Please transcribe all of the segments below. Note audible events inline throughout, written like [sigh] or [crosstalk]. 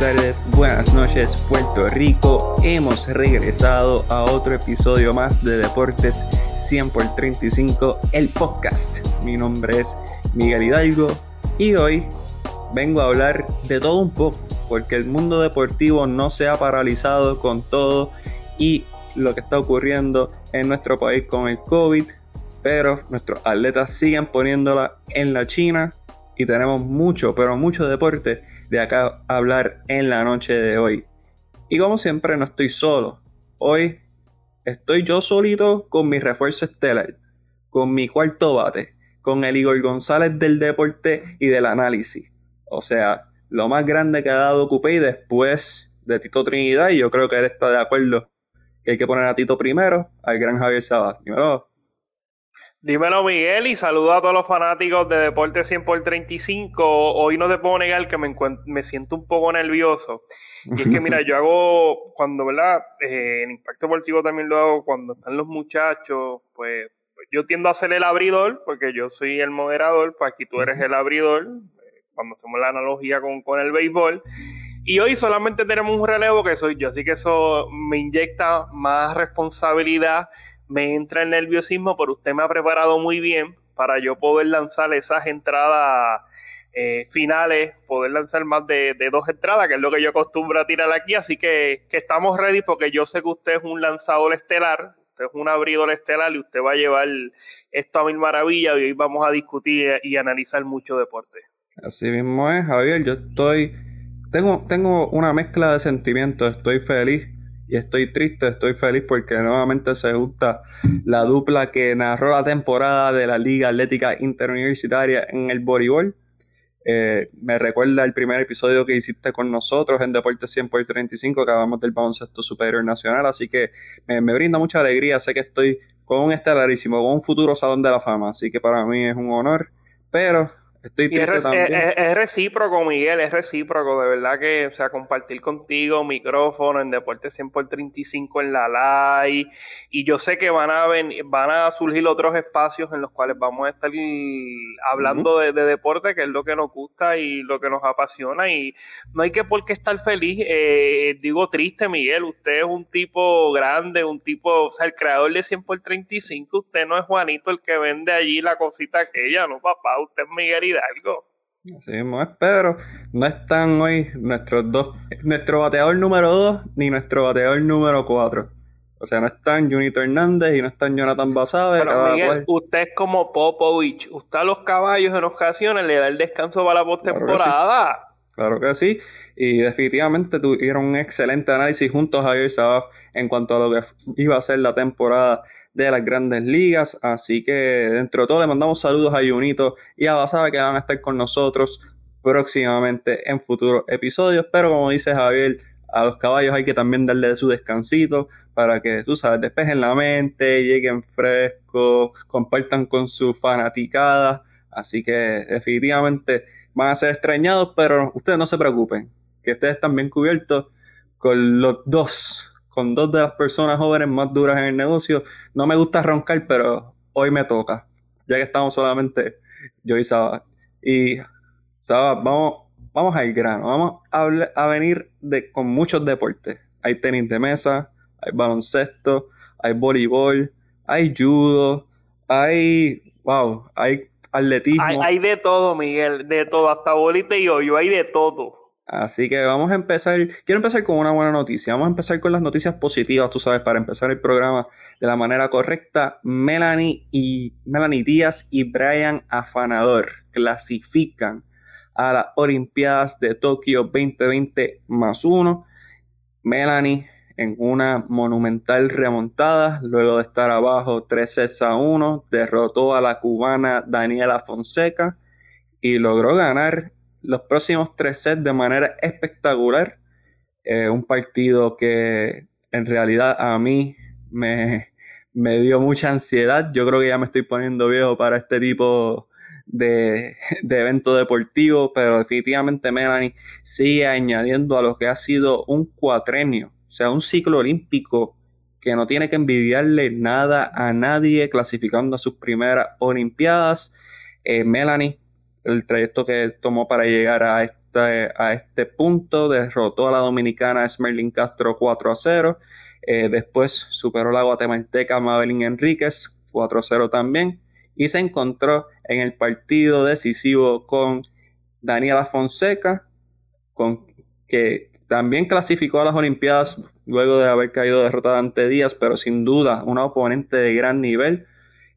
tardes, buenas noches, Puerto Rico. Hemos regresado a otro episodio más de Deportes 100 por 35, el podcast. Mi nombre es Miguel Hidalgo y hoy vengo a hablar de todo un poco, porque el mundo deportivo no se ha paralizado con todo y lo que está ocurriendo en nuestro país con el COVID, pero nuestros atletas siguen poniéndola en la China y tenemos mucho, pero mucho deporte de acá hablar en la noche de hoy. Y como siempre no estoy solo. Hoy estoy yo solito con mi refuerzo estelar, con mi cuarto bate, con el Igor González del deporte y del análisis. O sea, lo más grande que ha dado Coupé después de Tito Trinidad, y yo creo que él está de acuerdo que hay que poner a Tito primero, al gran Javier Sabat. Dímelo. Dímelo Miguel y saludo a todos los fanáticos de Deporte 100 por 35. Hoy no te puedo negar que me, me siento un poco nervioso. Y es que mira, [laughs] yo hago cuando, ¿verdad? Eh, en Impacto Deportivo también lo hago cuando están los muchachos, pues, pues yo tiendo a ser el abridor porque yo soy el moderador, pues aquí tú eres el abridor, eh, cuando hacemos la analogía con, con el béisbol. Y hoy solamente tenemos un relevo que soy yo, así que eso me inyecta más responsabilidad me entra el nerviosismo, pero usted me ha preparado muy bien para yo poder lanzar esas entradas eh, finales, poder lanzar más de, dos entradas, que es lo que yo acostumbro a tirar aquí. Así que, estamos ready porque yo sé que usted es un lanzador estelar, usted es un abridor estelar y usted va a llevar esto a mil maravillas y hoy vamos a discutir y analizar mucho deporte. Así mismo es, Javier. Yo estoy. Tengo, tengo una mezcla de sentimientos. Estoy feliz y estoy triste, estoy feliz porque nuevamente se junta la dupla que narró la temporada de la Liga Atlética Interuniversitaria en el voleibol. Eh, me recuerda el primer episodio que hiciste con nosotros en Deportes 100 por 35, que hablamos del baloncesto superior nacional, así que me, me, brinda mucha alegría, sé que estoy con un estelarísimo, con un futuro salón de la fama, así que para mí es un honor, pero Estoy es, recíproco, Miguel, es recíproco, de verdad que, o sea, compartir contigo micrófono en Deporte 100 por 35 en la live, y yo sé que van a van a surgir otros espacios en los cuales vamos a estar hablando de, deporte, que es lo que nos gusta y lo que nos apasiona, y no hay que por qué estar feliz, eh, digo triste, Miguel, usted es un tipo grande, un tipo, o sea, el creador de 100 por 35, usted no es Juanito el que vende allí la cosita aquella, no, papá, usted es Miguel algo. Así mismo es, Pedro. No están hoy nuestros dos, nuestro bateador número 2 ni nuestro bateador número 4. O sea, no están Junito Hernández y no están Jonathan Basabe. Pero Miguel, usted es como Popovich. Usted a los caballos en ocasiones le da el descanso para la postemporada. Claro, que sí. Y definitivamente tuvieron un excelente análisis juntos a Javier Sabaf en cuanto a lo que iba a ser la temporada de las grandes ligas. Así que dentro de todo le mandamos saludos a Junito y a Basada que van a estar con nosotros próximamente en futuros episodios. Pero como dice Javier, a los caballos hay que también darle su descansito para que, tú sabes, despejen la mente, lleguen frescos, compartan con su fanaticada. Así que definitivamente van a ser extrañados, pero ustedes no se preocupen, que ustedes están bien cubiertos con los dos con dos de las personas jóvenes más duras en el negocio. No me gusta roncar, pero hoy me toca, ya que estamos solamente yo y Saba. Y Saba, vamos, vamos al grano, vamos a, a venir de, con muchos deportes. Hay tenis de mesa, hay baloncesto, hay voleibol, hay judo, hay, wow, hay atletismo. Hay, hay de todo, Miguel, de todo, hasta bolita y hoyo, hay de todo. Así que vamos a empezar. Quiero empezar con una buena noticia. Vamos a empezar con las noticias positivas, tú sabes, para empezar el programa de la manera correcta. Melanie y Melanie Díaz y Brian Afanador clasifican a las Olimpiadas de Tokio 2020 más uno. Melanie en una monumental remontada, luego de estar abajo 3 sets a 1, derrotó a la cubana Daniela Fonseca y logró ganar los próximos tres sets de manera espectacular. Eh, un partido que en realidad a mí me, me, dio mucha ansiedad. Yo creo que ya me estoy poniendo viejo para este tipo de, de evento deportivo, pero definitivamente Melanie sigue añadiendo a lo que ha sido un cuatrenio, o sea, un ciclo olímpico que no tiene que envidiarle nada a nadie clasificando a sus primeras Olimpiadas. Eh, Melanie el trayecto que tomó para llegar a, hasta a este punto. Derrotó a la dominicana Smerlin Castro 4 a 0. Eh, después superó la guatemalteca Mabelín Enríquez 4 a 0 también. Y se encontró en el partido decisivo con Daniela Fonseca, con, que también clasificó a las Olimpiadas luego de haber caído derrotada ante Díaz, pero sin duda una oponente de gran nivel.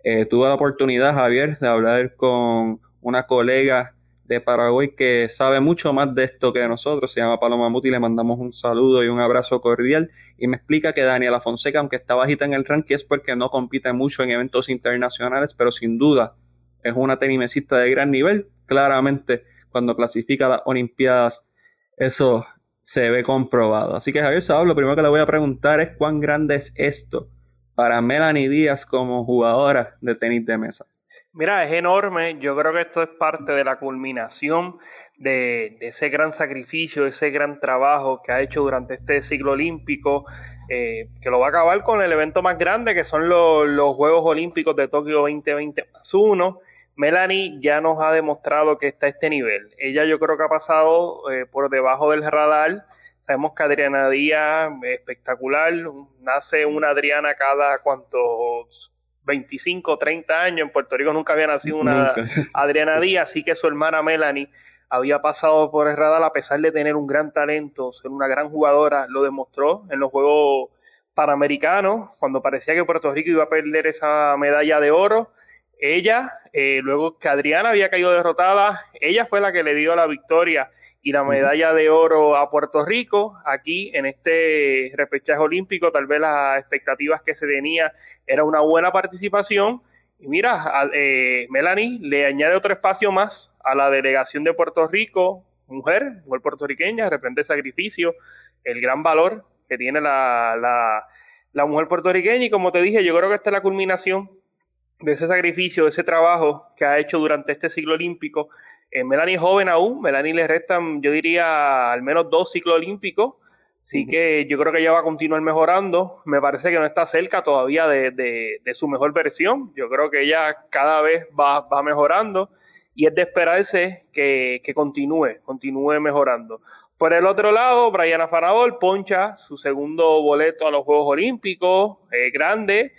Eh, tuve la oportunidad, Javier, de hablar con una colega de Paraguay que sabe mucho más de esto que nosotros, se llama Paloma Muti, le mandamos un saludo y un abrazo cordial y me explica que Daniela Fonseca, aunque está bajita en el ranking, es porque no compite mucho en eventos internacionales, pero sin duda es una tenimesista de gran nivel, claramente cuando clasifica a las Olimpiadas eso se ve comprobado. Así que Javier Sabal, lo primero que le voy a preguntar es cuán grande es esto para Melanie Díaz como jugadora de tenis de mesa. Mira, es enorme. Yo creo que esto es parte de la culminación de, ese gran sacrificio, ese gran trabajo que ha hecho durante este ciclo olímpico, eh, que lo va a acabar con el evento más grande, que son los, Juegos Olímpicos de Tokio 2020 más uno. Melanie ya nos ha demostrado que está a este nivel. Ella yo creo que ha pasado eh, por debajo del radar. Sabemos que Adriana Díaz, espectacular, nace una Adriana cada cuantos 25, 30 años. En Puerto Rico nunca había nacido una [laughs] Adriana Díaz, así que su hermana Melanie había pasado por el radar a pesar de tener un gran talento, ser una gran jugadora, lo demostró en los Juegos Panamericanos, cuando parecía que Puerto Rico iba a perder esa medalla de oro ella, eh, luego que Adriana había caído derrotada, ella fue la que le dio la victoria y la medalla de oro a Puerto Rico. Aquí en este repechaje olímpico, tal vez las expectativas que se tenía era una buena participación. Y mira, eh, Melanie le añade otro espacio más a la delegación de Puerto Rico, mujer, mujer puertorriqueña, reprende el sacrificio, el gran valor que tiene la, la, la mujer puertorriqueña. Y como te dije, yo creo que esta es la culminación de ese sacrificio, de ese trabajo que ha hecho durante este ciclo olímpico. Eh, Melanie es joven aún, Melanie le restan, yo diría, al menos dos ciclos olímpicos, así que yo creo que ella va a continuar mejorando. Me parece que no está cerca todavía de, su mejor versión, yo creo que ella cada vez va, mejorando y es de esperarse que, continúe, continúe mejorando. Por el otro lado, Brian Fanador poncha su segundo boleto a los Juegos Olímpicos, eh, grande.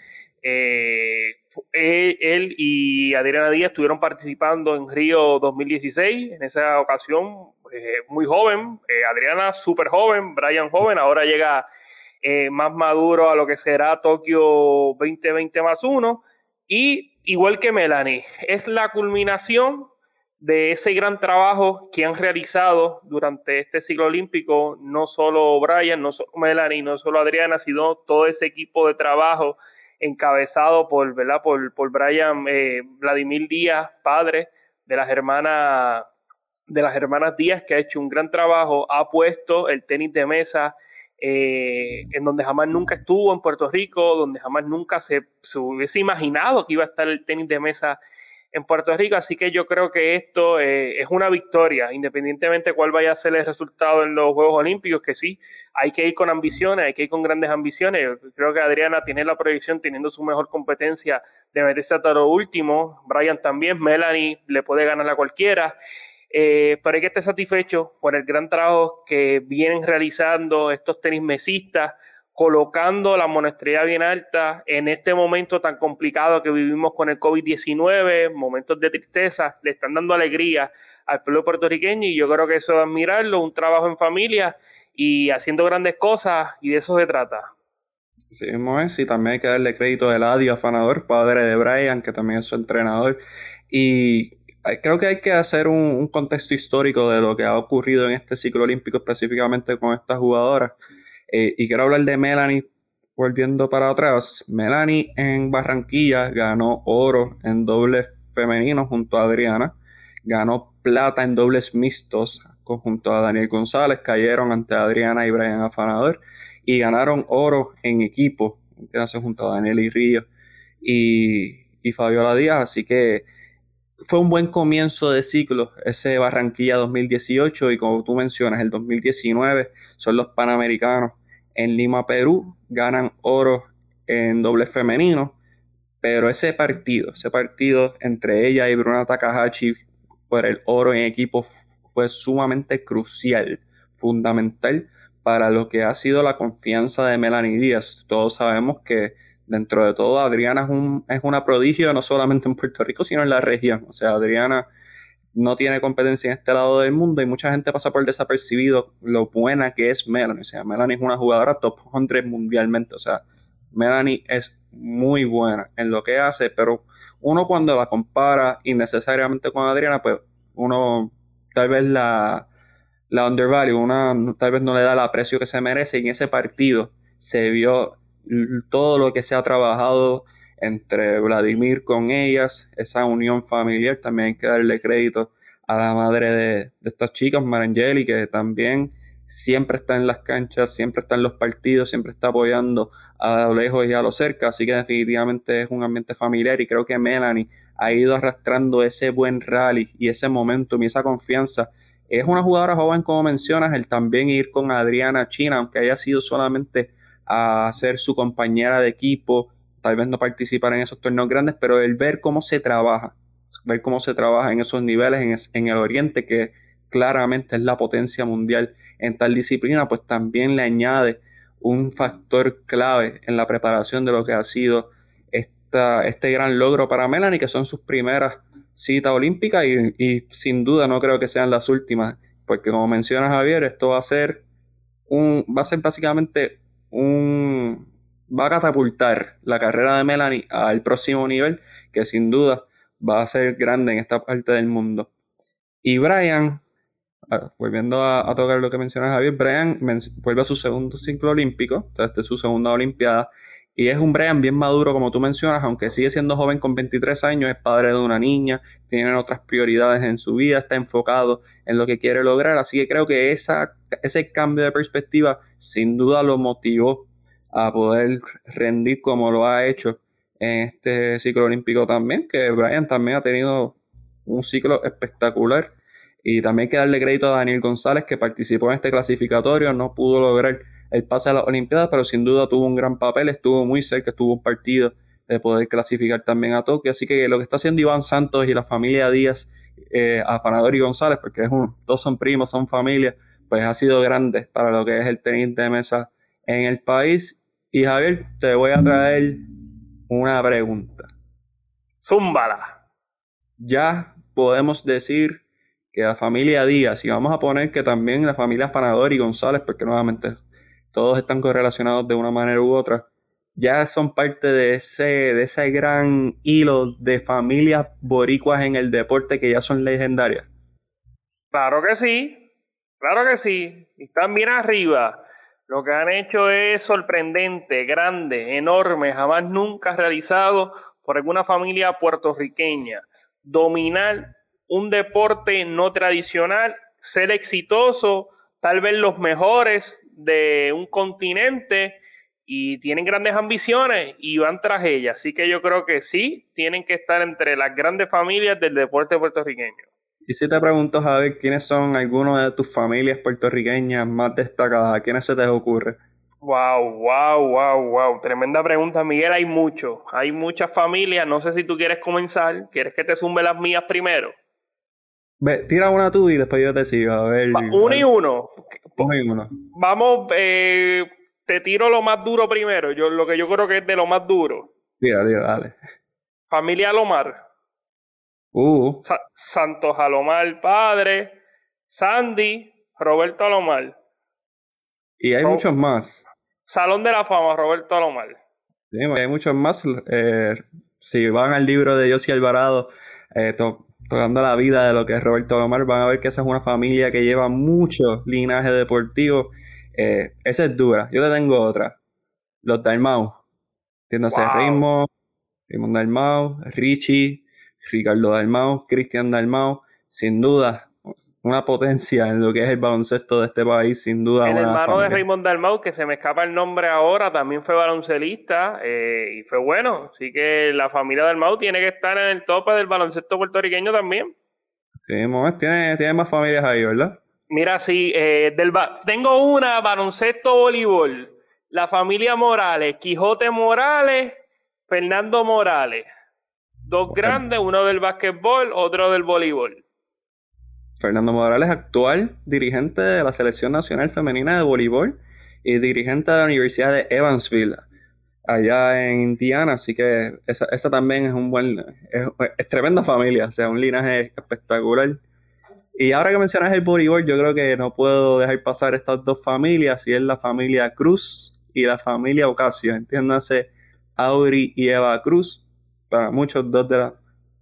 Eh, él y Adriana Díaz estuvieron participando en Río 2016, en esa ocasión eh, muy joven, eh, Adriana súper joven, Brian joven, ahora llega más maduro a lo que será Tokio 2020 más uno, y igual que Melanie, es la culminación de ese gran trabajo que han realizado durante este ciclo olímpico, no solo Brian, no solo Melanie, no solo Adriana, sino todo ese equipo de trabajo encabezado por, ¿verdad? por, por Brian eh, Vladimir Díaz, padre de las hermanas de las hermanas Díaz, que ha hecho un gran trabajo, ha puesto el tenis de mesa eh, en donde jamás nunca estuvo en Puerto Rico, donde jamás nunca se, se, hubiese imaginado que iba a estar el tenis de mesa en Puerto Rico, así que yo creo que esto eh, es una victoria, independientemente de cuál vaya a ser el resultado en los Juegos Olímpicos, que sí, hay que ir con ambiciones, hay que ir con grandes ambiciones. Creo que Adriana tiene la proyección, teniendo su mejor competencia, de meterse hasta lo último. Brian también, Melanie le puede ganar a cualquiera. Eh, pero hay que estar satisfecho por el gran trabajo que vienen realizando estos tenis mesistas colocando la monestría bien alta en este momento tan complicado que vivimos con el COVID-19, momentos de tristeza, le están dando alegría al pueblo puertorriqueño y yo creo que eso es admirarlo, un trabajo en familia y haciendo grandes cosas y de eso se trata. Sí, es, y también hay que darle crédito a Eladio Afanador, padre de Brian, que también es su entrenador. Y creo que hay que hacer un, un contexto histórico de lo que ha ocurrido en este ciclo olímpico, específicamente con estas jugadoras. Eh, y quiero hablar de Melanie volviendo para atrás. Melanie en Barranquilla ganó oro en dobles femenino junto a Adriana. Ganó plata en dobles mixtos junto a Daniel González. Cayeron ante Adriana y Brian Afanador. Y ganaron oro en equipo. junto a Daniel y Río y, y Fabiola Díaz. Así que fue un buen comienzo de ciclo ese Barranquilla 2018 y como tú mencionas, el 2019 son los Panamericanos en Lima, Perú, ganan oro en doble femenino, pero ese partido, ese partido entre ella y Bruna Takahashi por el oro en equipo fue sumamente crucial, fundamental para lo que ha sido la confianza de Melanie Díaz. Todos sabemos que dentro de todo Adriana es, un, es una prodigio no solamente en Puerto Rico, sino en la región. O sea, Adriana no tiene competencia en este lado del mundo y mucha gente pasa por desapercibido lo buena que es Melanie. O sea, Melanie es una jugadora top 100 mundialmente. O sea, Melanie es muy buena en lo que hace, pero uno cuando la compara innecesariamente con Adriana, pues uno tal vez la, la undervalue, una tal vez no le da el aprecio que se merece. Y en ese partido se vio todo lo que se ha trabajado entre Vladimir con ellas, esa unión familiar, también hay que darle crédito a la madre de, estas chicas, Marangeli, que también siempre está en las canchas, siempre está en los partidos, siempre está apoyando a lo lejos y a lo cerca, así que definitivamente es un ambiente familiar y creo que Melanie ha ido arrastrando ese buen rally y ese momentum y esa confianza. Es una jugadora joven, como mencionas, el también ir con Adriana China, aunque haya sido solamente a ser su compañera de equipo, tal vez no participar en esos torneos grandes, pero el ver cómo se trabaja, ver cómo se trabaja en esos niveles en, el Oriente, que claramente es la potencia mundial en tal disciplina, pues también le añade un factor clave en la preparación de lo que ha sido esta, este gran logro para Melanie, que son sus primeras citas olímpicas y, sin duda no creo que sean las últimas, porque como menciona Javier, esto va a ser un, va a ser básicamente un, va a catapultar la carrera de Melanie al próximo nivel, que sin duda va a ser grande en esta parte del mundo. Y Brian, volviendo a, tocar lo que menciona Javier, Brian vuelve a su segundo ciclo olímpico, o sea, esta es su segunda Olimpiada, y es un Brian bien maduro, como tú mencionas, aunque sigue siendo joven con 23 años, es padre de una niña, tiene otras prioridades en su vida, está enfocado en lo que quiere lograr, así que creo que ese cambio de perspectiva sin duda lo motivó a poder rendir como lo ha hecho en este ciclo olímpico también, que Brian también ha tenido un ciclo espectacular. Y también hay que darle crédito a Daniel González, que participó en este clasificatorio, no pudo lograr el pase a las Olimpiadas, pero sin duda tuvo un gran papel, estuvo muy cerca, estuvo un partido de poder clasificar también a Tokio. Así que lo que está haciendo Iván Santos y la familia Díaz, eh, Afanador y González, porque es un, todos son primos, son familia, pues ha sido grande para lo que es el tenis de mesa en el país. Y Javier, te voy a traer una pregunta. Zúmbala. Ya podemos decir que la familia Díaz, y vamos a poner que también la familia Fanador y González, porque nuevamente todos están correlacionados de una manera u otra, ya son parte de ese, de ese gran hilo de familias boricuas en el deporte que ya son legendarias. Claro que sí, claro que sí, están bien arriba. Lo que han hecho es sorprendente, grande, enorme, jamás nunca realizado por alguna familia puertorriqueña. Dominar un deporte no tradicional, ser exitoso, tal vez los mejores de un continente y tienen grandes ambiciones y van tras ellas. Así que yo creo que sí, tienen que estar entre las grandes familias del deporte puertorriqueño. Y si te pregunto, Javier, ¿quiénes son algunos de tus familias puertorriqueñas más destacadas? ¿A quiénes se te ocurre? Wow, wow, wow, wow. Tremenda pregunta, Miguel. Hay mucho. Hay muchas familias. No sé si tú quieres comenzar. ¿Quieres que te zumbe las mías primero? Ve, tira una tú y después yo te sigo. A ver. uno y uno. Uno y uno. Vamos, eh, te tiro lo más duro primero. Yo, lo que yo creo que es de lo más duro. Tira, tira, dale. Familia Lomar. Uh. Santos Alomar padre, Sandy, Roberto Alomar. Y hay muchos más. Salón de la Fama, Roberto Alomar. Sí, hay muchos más. Eh, si van al libro de Yossi Alvarado, eh, tocando la vida de lo que es Roberto Alomar, van a ver que esa es una familia que lleva mucho linaje deportivo. Eh, esa es dura. Yo te tengo otra. Los Dalmau. Entiéndase, wow. Raymond, Raymond Dalmau, Richie, Ricardo Dalmau, Cristian Dalmau, sin duda una potencia en lo que es el baloncesto de este país, sin duda. El hermano de Raymond Dalmau, que se me escapa el nombre ahora, también fue baloncelista eh, y fue bueno. Así que la familia Dalmau tiene que estar en el tope del baloncesto puertorriqueño también. Sí, tiene, tiene más familias ahí, ¿verdad? Mira, sí, eh, del tengo una, baloncesto voleibol, la familia Morales, Quijote Morales, Fernando Morales. Dos grandes, uno del básquetbol, otro del voleibol. Fernando Morales, actual dirigente de la Selección Nacional Femenina de Voleibol y dirigente de la Universidad de Evansville, allá en Indiana. Así que esa, esa también es un buen, es, tremenda familia, o sea, un linaje espectacular. Y ahora que mencionas el voleibol, yo creo que no puedo dejar pasar estas dos familias, y es la familia Cruz y la familia Ocasio. Entiéndase, Auri y Eva Cruz, para muchos dos de, las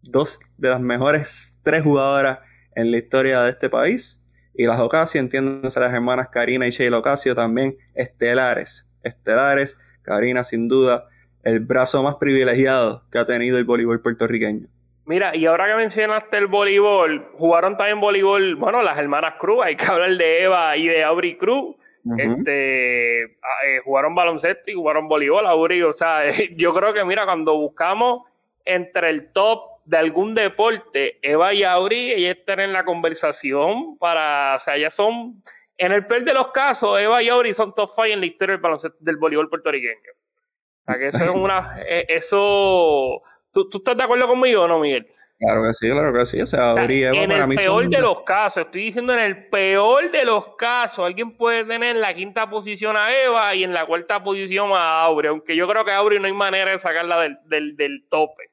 dos de las mejores tres jugadoras en la historia de este país. Y las Ocasio, entiéndanse las hermanas Karina y Sheila Ocasio, también estelares. Estelares, Karina sin duda, el brazo más privilegiado que ha tenido el voleibol puertorriqueño. Mira, y ahora que mencionaste el voleibol, jugaron también voleibol, bueno, las hermanas Cruz, hay que hablar de Eva y de Aubrey Cruz. Este, ah, eh, jugaron baloncesto y jugaron voleibol, Aubrey. O sea, [laughs] yo creo que, mira, cuando buscamos entre el top de algún deporte, Eva y Auri, ellas están en la conversación para, o sea, ellas son, en el peor de los casos, Eva y Auri son top five en la historia del baloncesto del voleibol puertorriqueño. O sea, que eso es una, eh, eso, ¿tú, estás de acuerdo conmigo o no, Miguel? Claro que sí, claro que sí. O sea, Auri y Eva en el peor de los casos, estoy diciendo en el peor de los casos, alguien puede tener en la quinta posición a Eva y en la cuarta posición a Auri, aunque yo creo que a Auri no hay manera de sacarla del, del, del tope.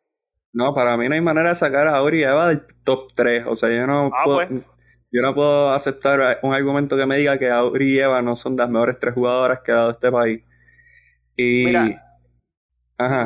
No, para mí no hay manera de sacar a Auri y Eva del top 3. O sea, yo no, ah, puedo, pues. yo no puedo aceptar un argumento que me diga que Auri y Eva no son las mejores tres jugadoras que ha dado este país. Y. Mira,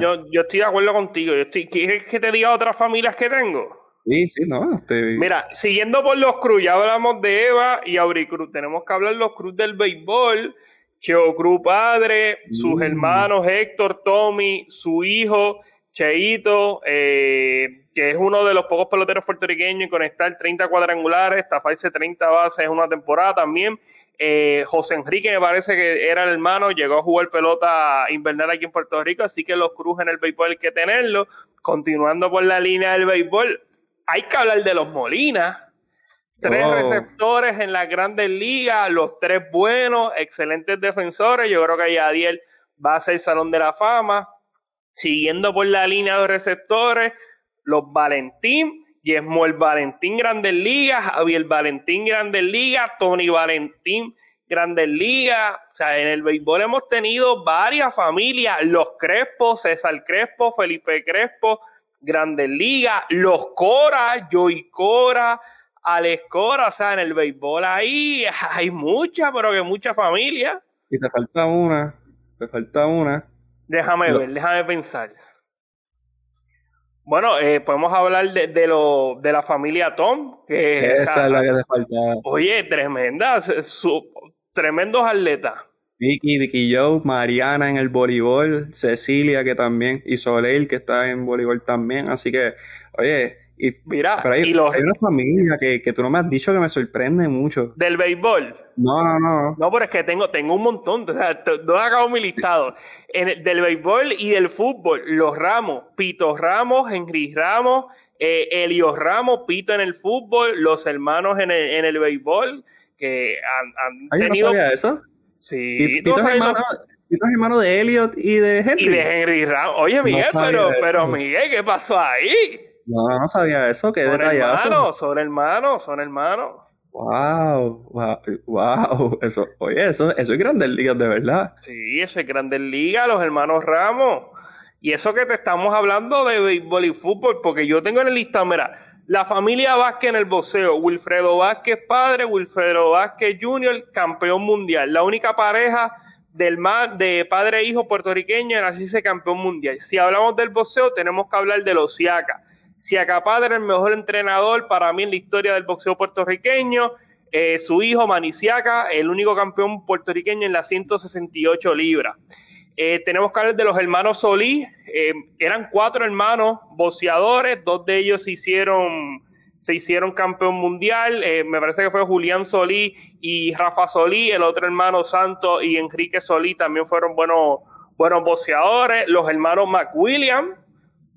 Yo, yo estoy de acuerdo contigo. Yo estoy, ¿Quieres que te diga otras familias que tengo? Sí, sí, no. Mira, siguiendo por los Cruz, ya hablamos de Eva y Auri Cruz. Tenemos que hablar de los Cruz del béisbol. Cheo Cruz padre, sus mm. hermanos Héctor, Tommy, su hijo Cheito, eh, que es uno de los pocos peloteros puertorriqueños en conectar 30 cuadrangulares, taparse 30 bases en una temporada también. Eh, José Enrique me parece que era el hermano, llegó a jugar pelota invernal aquí en Puerto Rico, así que los Cruz en el béisbol hay que tenerlo. Continuando por la línea del béisbol, hay que hablar de los Molinas. Tres receptores en las grandes ligas, los tres buenos, excelentes defensores. Yo creo que Yadiel va a ser Salón de la Fama. Siguiendo por la línea de receptores, los Valentín, Yesmuel Valentín Grandes Ligas, Javier Valentín Grandes Ligas, Tony Valentín Grandes Ligas. O sea, en el béisbol hemos tenido varias familias, los Crespo, César Crespo, Felipe Crespo, Grandes Ligas, los Cora, Joy Cora, Alex Cora. O sea, en el béisbol ahí [laughs] hay muchas, pero que muchas familias. Y te falta una, te falta una Déjame ver, déjame pensar. Bueno, eh, podemos hablar de, de, lo, de la familia Tom. Que, Esa es la que te falta. Oye, tremenda, su, tremendos atletas. Vicky, Vicky Joe, Mariana en el voleibol, Cecilia que también, y Soleil que está en voleibol también. Así que, oye, y, Mira, hay, una familia que, que, tú no me has dicho que me sorprende mucho. ¿Del béisbol? No, no, no. No, pero es que tengo, tengo un montón. O sea, no acabo mi listado. En del béisbol y del fútbol, los Ramos, Pito Ramos, Henry Ramos, eh, Elio Ramos, Pito en el fútbol, los hermanos en el, en el béisbol, que han, han tenido... no sabía eso? Sí. Pito, es hermano, Pito es hermano de Elliot y de Henry. Y de Henry Ramos. Oye, Miguel, pero, pero Miguel, ¿qué pasó ahí? No, no sabía eso, qué son Hermanos, son hermanos, son hermanos. Wow, wow, wow, eso, oye, eso, eso es Grandes Ligas de verdad. Sí, eso es Grandes Ligas, los hermanos Ramos. Y eso que te estamos hablando de béisbol y fútbol, porque yo tengo en el listado, mira, la familia Vázquez en el boxeo, Wilfredo Vázquez padre, Wilfredo Vázquez Jr., campeón mundial. La única pareja del de padre e hijo puertorriqueño en así campeón mundial. Si hablamos del boxeo, tenemos que hablar de los Siaka si el mejor entrenador para mí en la historia del boxeo puertorriqueño. Eh, su hijo Maniciaca, el único campeón puertorriqueño en las 168 libras. Eh, tenemos que hablar de los hermanos Solí. Eh, eran cuatro hermanos boxeadores, dos de ellos se hicieron, se hicieron campeón mundial. me parece que fue Julián Solí y Rafa Solí. El otro hermano Santo y Enrique Solí también fueron buenos, buenos boxeadores. Los hermanos McWilliam,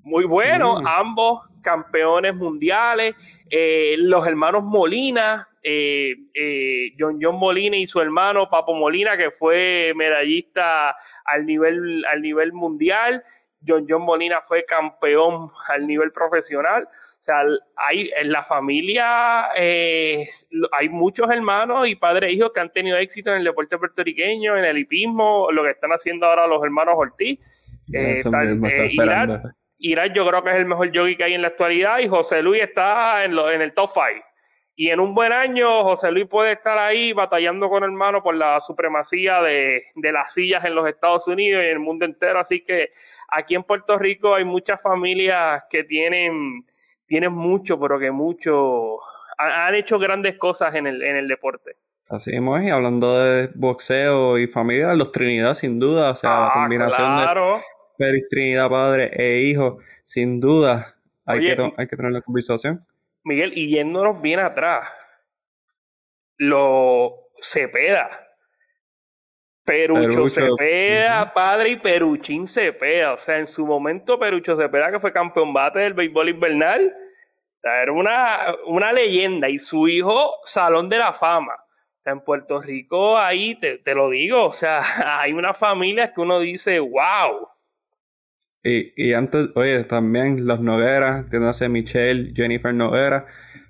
muy buenos, mm. ambos campeones mundiales, eh, los hermanos Molina, eh, eh, John John Molina y su hermano Papo Molina, que fue medallista al nivel, al nivel mundial, John John Molina fue campeón al nivel profesional. O sea, hay en la familia eh, hay muchos hermanos y padres e hijos que han tenido éxito en el deporte puertorriqueño, en el hipismo, lo que están haciendo ahora los hermanos Ortiz. Eh, Irán, yo creo que es el mejor yogi que hay en la actualidad y José Luis está en, en el top 5. Y en un buen año, José Luis puede estar ahí batallando con hermano por la supremacía de, de, las sillas en los Estados Unidos y en el mundo entero. Así que aquí en Puerto Rico hay muchas familias que tienen, tienen mucho, pero que mucho, han, hecho grandes cosas en el, en el deporte. Así es, y hablando de boxeo y familia, los Trinidad sin duda, o sea, la ah, combinación de Félix Trinidad, padre e hijo, sin duda, hay, que, hay que tener la conversación. Miguel, y yéndonos bien atrás, lo Cepeda. Perucho, Cepeda, padre, y Peruchín Cepeda. O sea, en su momento, Perucho Cepeda, que fue campeón bate del béisbol invernal, era una, una leyenda. Y su hijo, Salón de la Fama. O sea, en Puerto Rico, ahí te, te lo digo, o sea, [laughs] hay una familia que uno dice, wow. Y, y antes, oye, también los Noguera, hace Michelle, Jennifer Noguera,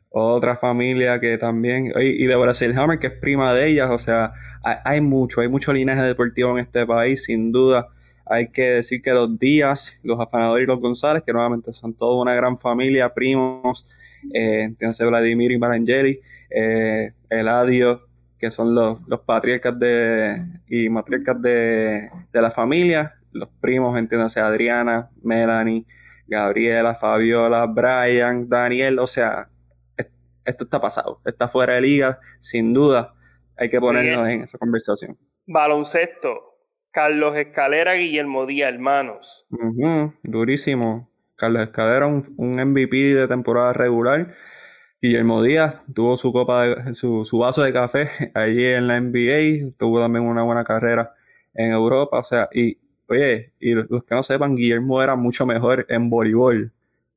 otra familia que también, y de Brasil Hammer, que es prima de ellas, o sea, hay, mucho, hay mucho linaje deportivo en este país, sin duda. Hay que decir que los Díaz, los afanadores y los González, que nuevamente son toda una gran familia, primos, eh, Vladimir y Marangeli, eh, Eladio, que son los, los patriarcas de, y matriarcas de, de la familia, los primos, entiéndase, Adriana, Melanie, Gabriela, Fabiola, Brian, Daniel, o sea, esto está pasado, está fuera de liga, sin duda, hay que ponernos en esa conversación. Baloncesto, Carlos Escalera, Guillermo Díaz, hermanos. durísimo. Carlos Escalera, un, un, MVP de temporada regular. Guillermo Díaz tuvo su copa, de, su, su vaso de café [laughs] allí en la NBA, tuvo también una buena carrera en Europa, o sea, y Oye, y los que no sepan, Guillermo era mucho mejor en voleibol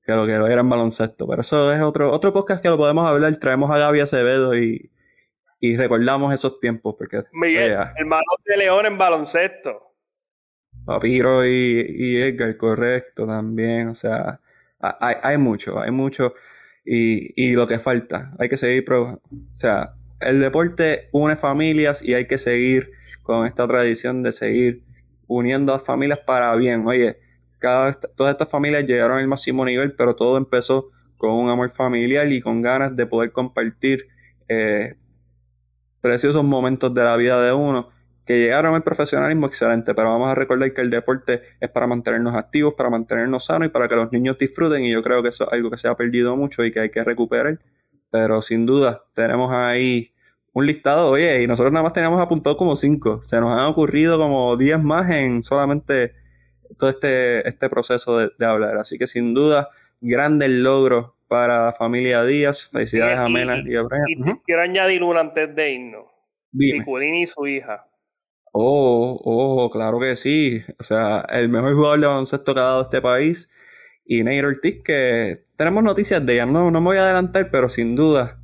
que lo que era en baloncesto. Pero eso es otro, otro podcast que lo podemos hablar. Traemos a Gaby Acevedo y, y recordamos esos tiempos. Porque, Miguel, hermano de León en baloncesto. Papiro y, y, Edgar, correcto, también. O sea, hay, hay mucho, hay mucho. Y, y lo que falta, hay que seguir. Pro, o sea, el deporte une familias y hay que seguir con esta tradición de seguir uniendo a familias para bien. Oye, todas estas familias llegaron al máximo nivel, pero todo empezó con un amor familiar y con ganas de poder compartir eh, preciosos momentos de la vida de uno que llegaron al profesionalismo excelente, pero vamos a recordar que el deporte es para mantenernos activos, para mantenernos sanos y para que los niños disfruten. Y yo creo que eso es algo que se ha perdido mucho y que hay que recuperar, pero sin duda tenemos ahí un listado, oye, y nosotros nada más teníamos apuntado como cinco. Se nos han ocurrido como diez más en solamente todo este, este proceso de, hablar. Así que sin duda, grandes logros para la familia Díaz. Felicidades a Mena y, a Brian. quiero añadir uno antes de irnos. Y su hija. Oh, oh, claro que sí. O sea, el mejor jugador de baloncesto que ha dado este país. Y Neiro Ortiz, que tenemos noticias de ella. No, no me voy a adelantar, pero sin duda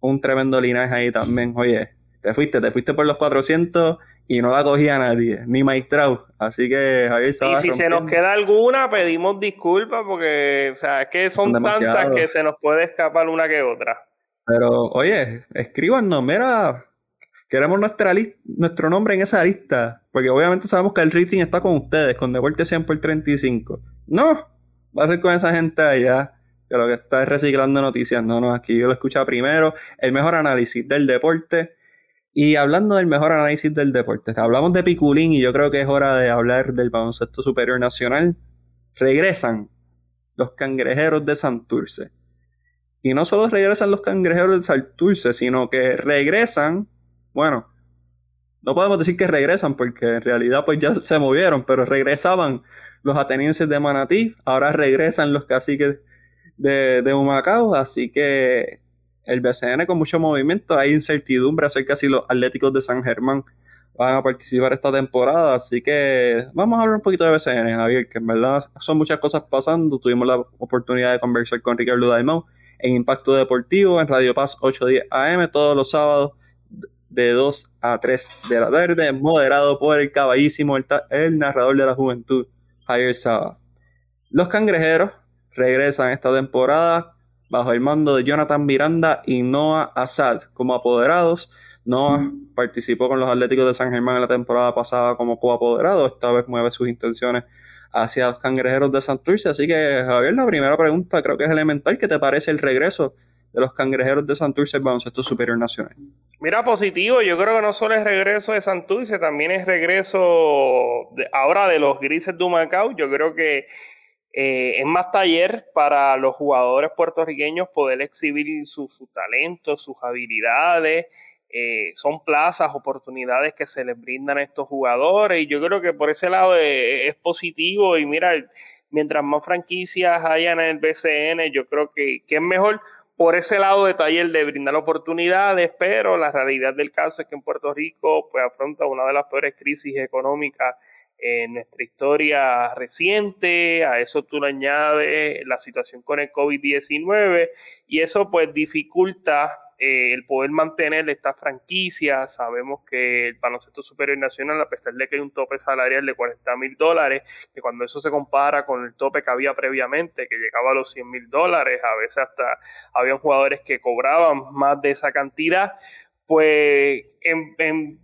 un tremendo linaje ahí también. Oye, te fuiste, te fuiste por los 400 y no la cogía nadie, ni Maestrao. Así que Javier Y si se nos queda alguna, pedimos disculpas porque, o sea, es que son, tantas que se nos puede escapar una que otra. Pero, oye, escríbanos, mira, queremos nuestra nuestro nombre en esa lista, porque obviamente sabemos que el rating está con ustedes, con Deporte 100 por 35. No, va a ser con esa gente allá que lo que está es reciclando noticias. No, no, aquí yo lo escucho primero. El mejor análisis del deporte. Y hablando del mejor análisis del deporte, hablamos de Piculín y yo creo que es hora de hablar del baloncesto superior nacional. Regresan los cangrejeros de Santurce. Y no solo regresan los cangrejeros de Santurce, sino que regresan, bueno, no podemos decir que regresan porque en realidad pues ya se movieron, pero regresaban los atenienses de Manatí, ahora regresan los caciques de, de Humacao, así que el BCN con mucho movimiento, hay incertidumbre acerca de si los Atléticos de San Germán van a participar esta temporada, así que vamos a hablar un poquito de BCN, Javier, que en verdad son muchas cosas pasando, tuvimos la oportunidad de conversar con Ricardo Daimau en Impacto Deportivo, en Radio Paz 810 AM, todos los sábados de 2 a 3 de la tarde, moderado por el caballísimo, el, narrador de la juventud, Javier Saba. Los cangrejeros regresan esta temporada bajo el mando de Jonathan Miranda y Noah Assad como apoderados. Noah participó con los Atléticos de San Germán en la temporada pasada como coapoderado. Esta vez mueve sus intenciones hacia los cangrejeros de Santurce. Así que, Javier, la primera pregunta creo que es elemental. ¿Qué te parece el regreso de los cangrejeros de Santurce al baloncesto superior nacional? Mira, positivo. Yo creo que no solo es regreso de Santurce, también es regreso ahora de los grises de Humacao. Yo creo que eh, es más taller para los jugadores puertorriqueños poder exhibir sus su talentos, sus habilidades. Eh, son plazas, oportunidades que se les brindan a estos jugadores. Y yo creo que por ese lado es, positivo. Y mira, mientras más franquicias hayan en el BCN, yo creo que, que es mejor por ese lado de taller de brindar oportunidades, pero la realidad del caso es que en Puerto Rico pues afronta una de las peores crisis económicas en nuestra historia reciente, a eso tú le añades la situación con el COVID-19 y eso pues dificulta eh, el poder mantener esta franquicia. Sabemos que el baloncesto superior nacional, a pesar de que hay un tope salarial de 40 mil dólares, que cuando eso se compara con el tope que había previamente, que llegaba a los 100 mil dólares, a veces hasta habían jugadores que cobraban más de esa cantidad, pues en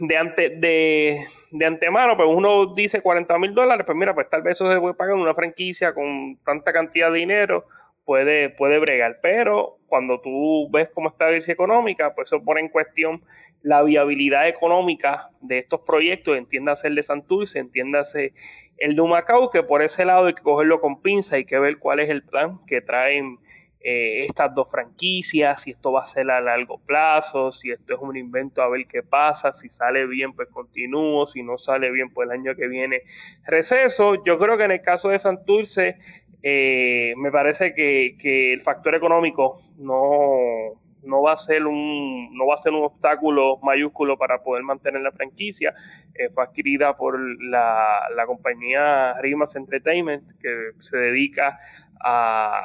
de, ante, de, de, antemano, pues uno dice 40 mil dólares, pues mira, pues tal vez eso se puede pagar en una franquicia con tanta cantidad de dinero, puede, puede bregar. Pero cuando tú ves cómo está la crisis económica, pues eso pone en cuestión la viabilidad económica de estos proyectos, entiéndase el de Santurce, entiéndase el de Humacao, que por ese lado hay que cogerlo con pinza, hay que ver cuál es el plan que traen eh, estas dos franquicias, si esto va a ser a largo plazo, si esto es un invento a ver qué pasa, si sale bien pues continúo, si no sale bien pues el año que viene receso. Yo creo que en el caso de Santurce eh, me parece que, el factor económico no, no va a ser un no va a ser un obstáculo mayúsculo para poder mantener la franquicia eh, fue adquirida por la, la compañía Rimas Entertainment que se dedica a,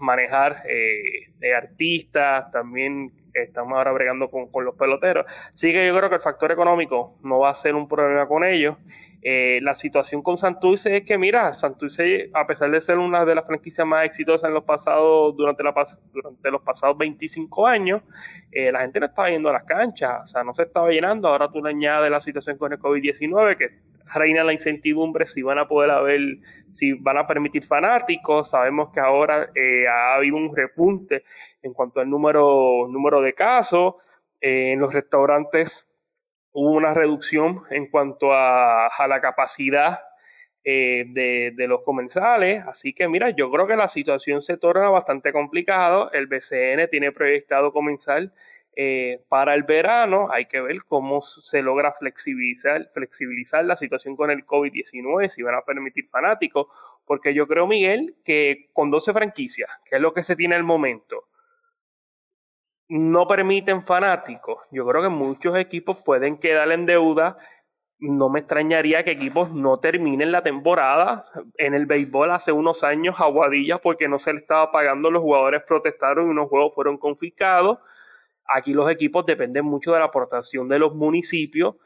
manejar eh, artistas, también estamos ahora bregando con, los peloteros. Así que yo creo que el factor económico no va a ser un problema con ellos. Eh, la situación con Santurce es que, mira, Santurce, a pesar de ser una de las franquicias más exitosas en los pasados, durante, la, durante los pasados 25 años, eh, la gente no estaba yendo a las canchas, o sea, no se estaba llenando. Ahora tú le añades la situación con el COVID-19, que reina la incertidumbre si van a poder haber, si van a permitir fanáticos. Sabemos que ahora eh, ha habido un repunte en cuanto al número, número de casos. Eh, en los restaurantes hubo una reducción en cuanto a, la capacidad eh, de, de, los comensales. Así que mira, yo creo que la situación se torna bastante complicada. El BCN tiene proyectado comenzar eh, para el verano hay que ver cómo se logra flexibilizar, flexibilizar la situación con el COVID-19, si van a permitir fanáticos, porque yo creo, Miguel, que con 12 franquicias, que es lo que se tiene al momento, no permiten fanáticos. Yo creo que muchos equipos pueden quedar en deuda. No me extrañaría que equipos no terminen la temporada. En el béisbol hace unos años Aguadilla porque no se le estaba pagando, los jugadores protestaron y unos juegos fueron confiscados Aquí los equipos dependen mucho de la aportación de los municipios.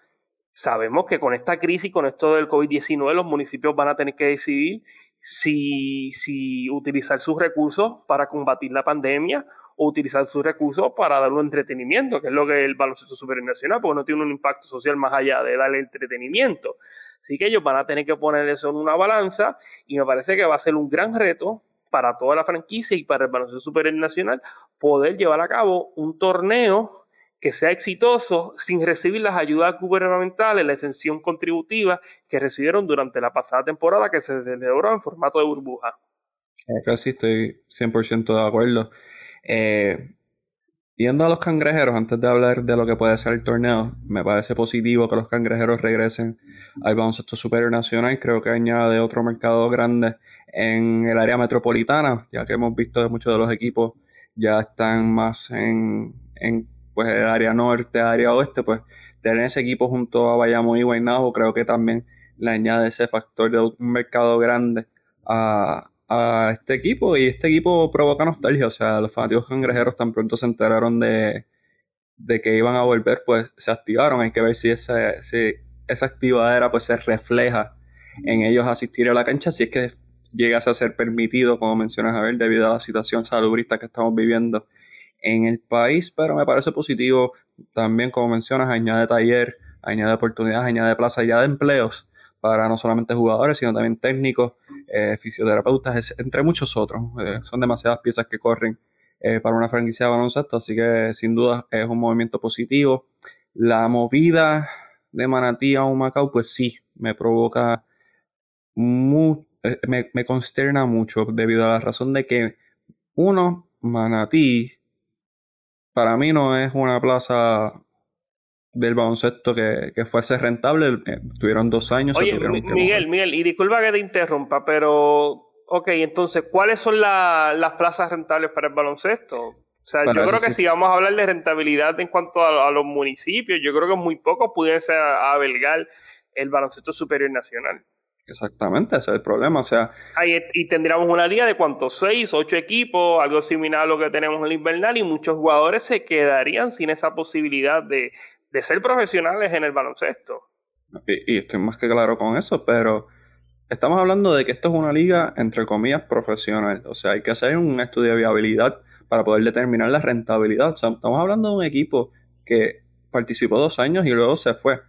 Sabemos que con esta crisis, con esto del COVID-19, los municipios van a tener que decidir si, si utilizar sus recursos para combatir la pandemia o utilizar sus recursos para dar un entretenimiento, que es lo que es el baloncesto supernacional, porque no tiene un impacto social más allá de darle entretenimiento. Así que ellos van a tener que poner eso en una balanza y me parece que va a ser un gran reto para toda la franquicia y para el baloncesto superior nacional poder llevar a cabo un torneo que sea exitoso sin recibir las ayudas gubernamentales, la exención contributiva que recibieron durante la pasada temporada que se celebró en formato de burbuja. casi estoy 100% de acuerdo. Eh, Viendo a los cangrejeros, antes de hablar de lo que puede ser el torneo, me parece positivo que los cangrejeros regresen al baloncesto superior nacional. Creo que añade otro mercado grande en el área metropolitana, ya que hemos visto que muchos de los equipos ya están más en, en pues, el área norte, área oeste, pues tener ese equipo junto a Bayamo y Guaynabo creo que también le añade ese factor de un mercado grande a, a este equipo y este equipo provoca nostalgia. O sea, los fanáticos cangrejeros tan pronto se enteraron de, que iban a volver, pues se activaron. Hay que ver si esa, esa activadera pues se refleja en ellos asistir a la cancha si es que llegase a ser permitido, como mencionas, a ver, debido a la situación salubrista que estamos viviendo en el país, pero me parece positivo también, como mencionas, añade taller, añade oportunidades, añade plazas ya de empleos para no solamente jugadores, sino también técnicos, eh, fisioterapeutas, entre muchos otros. Eh, son demasiadas piezas que corren eh, para una franquicia de baloncesto, así que sin duda es un movimiento positivo. La movida de Manatí a Humacao, pues sí, me provoca, muy, me, me consterna mucho debido a la razón de que, uno, Manatí para mí no es una plaza del baloncesto que, fuese rentable. Eh, tuvieron dos años. Oye, Miguel, Miguel, y disculpa que te interrumpa, pero, ok, entonces, ¿cuáles son las plazas rentables para el baloncesto? O sea, yo creo que si vamos a hablar de rentabilidad en cuanto a, los municipios, yo creo que muy pocos pudiesen albergar el baloncesto superior nacional. Exactamente, ese es el problema. O sea, y tendríamos una liga de cuántos, seis, ocho equipos, algo similar a lo que tenemos en el invernal, y muchos jugadores se quedarían sin esa posibilidad de, ser profesionales en el baloncesto. Y, estoy más que claro con eso, pero estamos hablando de que esto es una liga, entre comillas, profesional. O sea, hay que hacer un estudio de viabilidad para poder determinar la rentabilidad. O sea, estamos hablando de un equipo que participó dos años y luego se fue.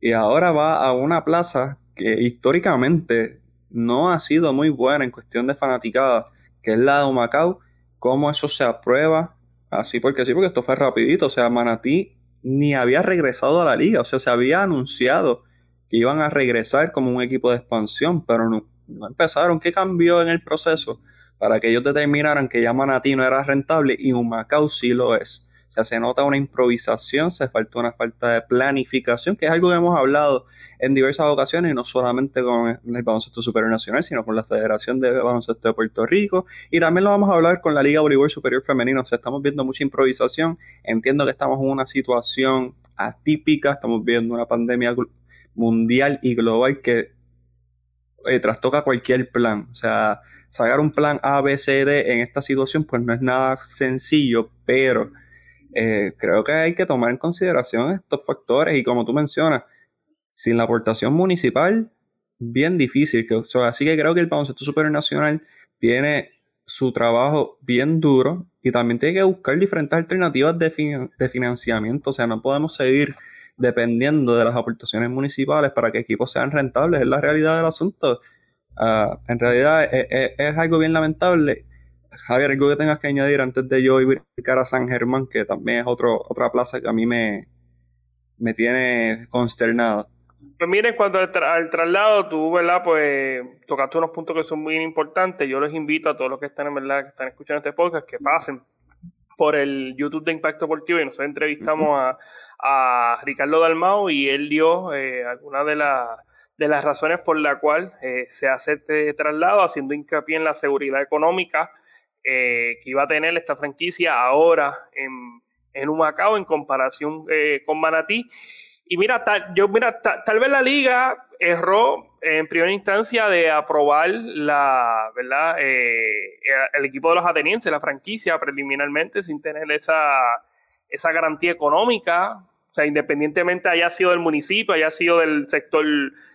Y ahora va a una plaza que históricamente no ha sido muy buena en cuestión de fanaticada, que es la de Macao, cómo eso se aprueba, así porque sí, porque esto fue rapidito, o sea, Manatí ni había regresado a la liga, o sea, se había anunciado que iban a regresar como un equipo de expansión, pero no, no empezaron. ¿Qué cambió en el proceso para que ellos determinaran que ya Manatí no era rentable y Macao sí lo es? O sea, se nota una improvisación, se falta una falta de planificación, que es algo que hemos hablado en diversas ocasiones, no solamente con el baloncesto superior nacional, sino con la Federación de Baloncesto de Puerto Rico, y también lo vamos a hablar con la Liga Voleibol Superior Femenino. O sea, estamos viendo mucha improvisación. Entiendo que estamos en una situación atípica, estamos viendo una pandemia mundial y global que eh, trastoca cualquier plan. O sea, sacar un plan A, B, C, D en esta situación, pues no es nada sencillo, pero eh, creo que hay que tomar en consideración estos factores y como tú mencionas, sin la aportación municipal, bien difícil. Que, así que creo que el baloncesto superior nacional tiene su trabajo bien duro y también tiene que buscar diferentes alternativas de, de financiamiento. O sea, no podemos seguir dependiendo de las aportaciones municipales para que equipos sean rentables. Es la realidad del asunto. Ah, en realidad eh, eh, es, algo bien lamentable Javier, algo que tengas que añadir antes de yo ir a San Germán, que también es otro, otra plaza que a mí me, me tiene consternado. Pues miren, cuando al, traslado, tú, ¿verdad? Pues tocaste unos puntos que son muy importantes. Yo les invito a todos los que están, en verdad, que están escuchando este podcast, que pasen por el YouTube de Impacto Deportivo y nosotros entrevistamos a, a, Ricardo Dalmao y él dio eh, algunas de, de las razones por las cuales eh, se hace este traslado, haciendo hincapié en la seguridad económica eh, que iba a tener esta franquicia ahora en, en Humacao en comparación eh, con Manatí. Y mira, tal, yo, mira tal vez la liga erró en primera instancia de aprobar la, ¿verdad? Eh, el equipo de los atenienses, la franquicia preliminarmente, sin tener esa, esa garantía económica. O sea, independientemente haya sido del municipio, haya sido del sector,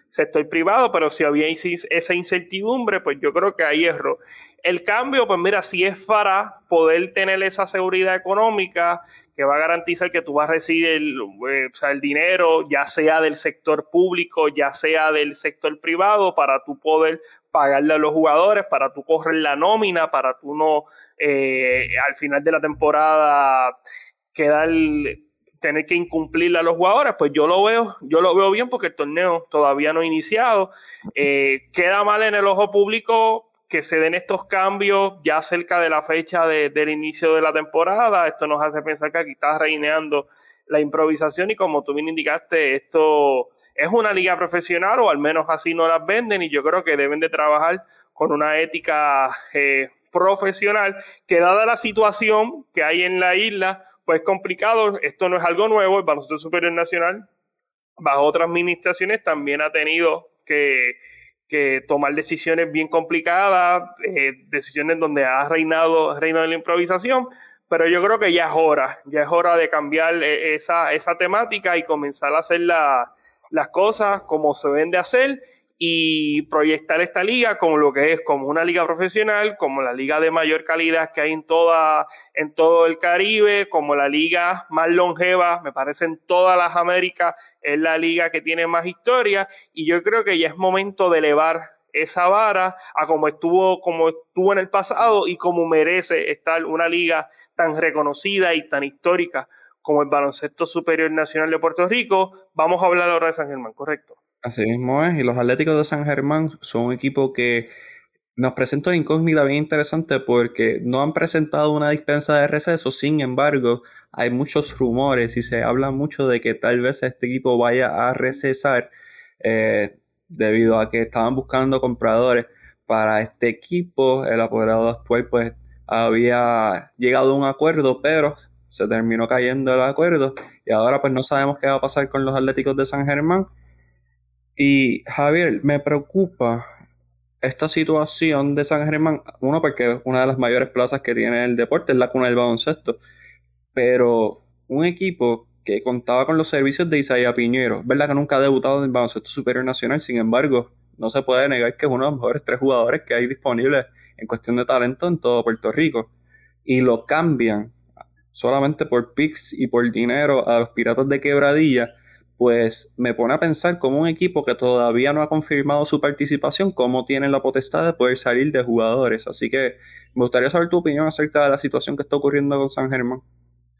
sector privado, pero si había esa incertidumbre, pues yo creo que hay error. El cambio, pues mira, si es para poder tener esa seguridad económica que va a garantizar que tú vas a recibir el, eh, el dinero, ya sea del sector público, ya sea del sector privado, para tú poder pagarle a los jugadores, para tú correr la nómina, para tú no eh, al final de la temporada quedar tener que incumplirle a los jugadores, pues yo lo veo, yo lo veo bien porque el torneo todavía no ha iniciado. Eh, queda mal en el ojo público que se den estos cambios ya cerca de la fecha del inicio de la temporada. Esto nos hace pensar que aquí está reineando la improvisación y como tú bien indicaste, esto es una liga profesional o al menos así no las venden y yo creo que deben de trabajar con una ética eh, profesional que dada la situación que hay en la isla, pues complicado, esto no es algo nuevo, el Baloncesto Superior Nacional bajo otras administraciones también ha tenido que tomar decisiones bien complicadas, eh, decisiones donde ha reinado, reinado la improvisación, pero yo creo que ya es hora, ya es hora de cambiar eh, esa, esa temática y comenzar a hacer las cosas como se ven de hacer y proyectar esta liga como lo que es, como una liga profesional, como la liga de mayor calidad que hay en, toda, en todo el Caribe, como la liga más longeva, me parece en todas las Américas, es la liga que tiene más historia y yo creo que ya es momento de elevar esa vara a como estuvo, como estuvo en el pasado y como merece estar una liga tan reconocida y tan histórica como el Baloncesto Superior Nacional de Puerto Rico. Vamos a hablar ahora de San Germán, ¿correcto? Así mismo es, y los Atléticos de San Germán son un equipo que nos presenta una incógnita bien interesante porque no han presentado una dispensa de receso, sin embargo, hay muchos rumores y se habla mucho de que tal vez este equipo vaya a recesar eh, debido a que estaban buscando compradores para este equipo. El apoderado actual pues había llegado a un acuerdo, pero se terminó cayendo el acuerdo y ahora pues no sabemos qué va a pasar con los Atléticos de San Germán. Y Javier, me preocupa esta situación de San Germán, uno porque una de las mayores plazas que tiene el deporte es la cuna del baloncesto, pero un equipo que contaba con los servicios de Isaías Piñero, verdad que nunca ha debutado en el baloncesto superior nacional, sin embargo, no se puede negar que es uno de los mejores tres jugadores que hay disponibles en cuestión de talento en todo Puerto Rico, y lo cambian solamente por picks y por dinero a los Piratas de Quebradilla, pues me pone a pensar como un equipo que todavía no ha confirmado su participación, cómo tienen la potestad de poder salir de jugadores. Así que me gustaría saber tu opinión acerca de la situación que está ocurriendo con San Germán.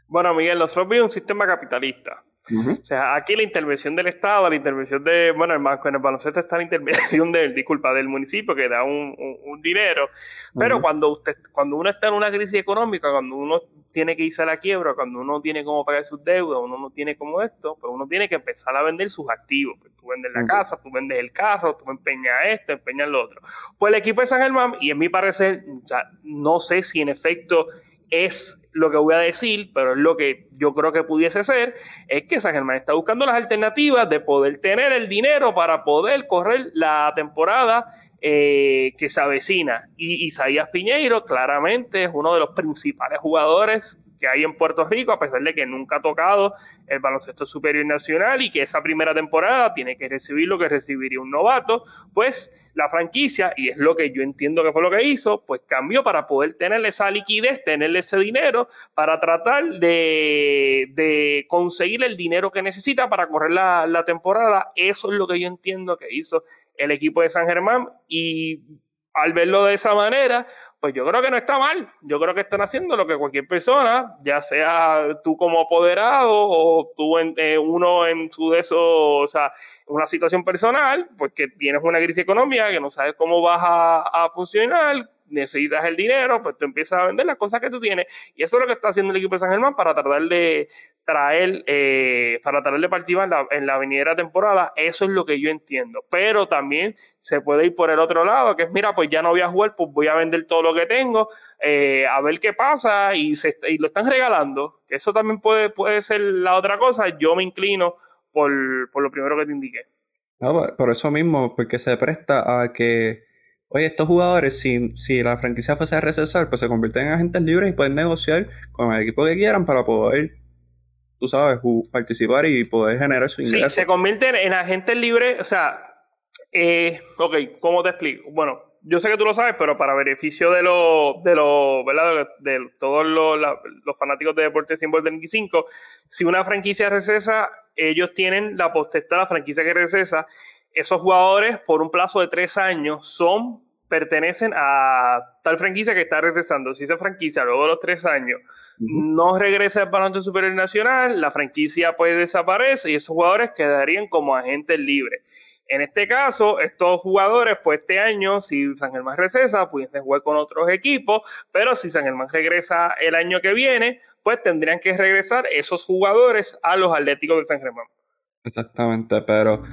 Bueno, Miguel, nosotros vivimos un sistema capitalista. O sea, aquí la intervención del Estado, la intervención de, bueno, el, en el baloncesto está la intervención del, disculpa, del municipio que da un, dinero, pero cuando usted, cuando uno está en una crisis económica, cuando uno tiene que irse a la quiebra, cuando uno tiene cómo pagar sus deudas, uno no tiene como esto, pues uno tiene que empezar a vender sus activos. Pues tú vendes la casa, tú vendes el carro, tú empeñas esto, empeñas lo otro. Pues el equipo de San Germán, y en mi parecer, o sea, no sé si en efecto es lo que voy a decir, pero es lo que yo creo que pudiese ser, es que San Germán está buscando las alternativas de poder tener el dinero para poder correr la temporada eh, que se avecina. Y Isaías Piñeiro claramente es uno de los principales jugadores que hay en Puerto Rico, a pesar de que nunca ha tocado el baloncesto superior nacional y que esa primera temporada tiene que recibir lo que recibiría un novato, pues la franquicia, y es lo que yo entiendo que fue lo que hizo, pues cambió para poder tener esa liquidez, tener ese dinero para tratar de, de conseguir el dinero que necesita para correr la, la temporada. Eso es lo que yo entiendo que hizo el equipo de San Germán y al verlo de esa manera, pues yo creo que no está mal. Yo creo que están haciendo lo que cualquier persona, ya sea tú como apoderado o tú en, eh, uno en su de eso, o sea, una situación personal, pues que tienes una crisis económica, que no sabes cómo vas a, a funcionar, necesitas el dinero, pues tú empiezas a vender las cosas que tú tienes. Y eso es lo que está haciendo el equipo de San Germán para tratar de traer, eh, para tratar de en la, en la venidera temporada. Eso es lo que yo entiendo. Pero también se puede ir por el otro lado, que es, mira, pues ya no voy a jugar, pues voy a vender todo lo que tengo, eh, a ver qué pasa, y, se, y lo están regalando. Eso también puede, puede ser la otra cosa. Yo me inclino por, por lo primero que te indiqué. por eso mismo, porque se presta a que Oye, estos jugadores, si, si la franquicia fuese a recesar, pues se convierten en agentes libres y pueden negociar con el equipo que quieran para poder, tú sabes, participar y poder generar su ingreso. Sí, se convierten en agentes libres, o sea, eh, ok, ¿cómo te explico? Bueno, yo sé que tú lo sabes, pero para beneficio de los, de los, ¿verdad? De, todos los, los, fanáticos de Deportes 125, si una franquicia recesa, ellos tienen la potestad, la franquicia que recesa, esos jugadores por un plazo de tres años son pertenecen a tal franquicia que está regresando. Si esa franquicia luego de los tres años no regresa al baloncesto superior nacional, la franquicia pues desaparece y esos jugadores quedarían como agentes libres. En este caso, estos jugadores, pues este año, si San Germán recesa, pudiesen jugar con otros equipos, pero si San Germán regresa el año que viene, pues tendrían que regresar esos jugadores a los Atléticos de San Germán. Exactamente, pero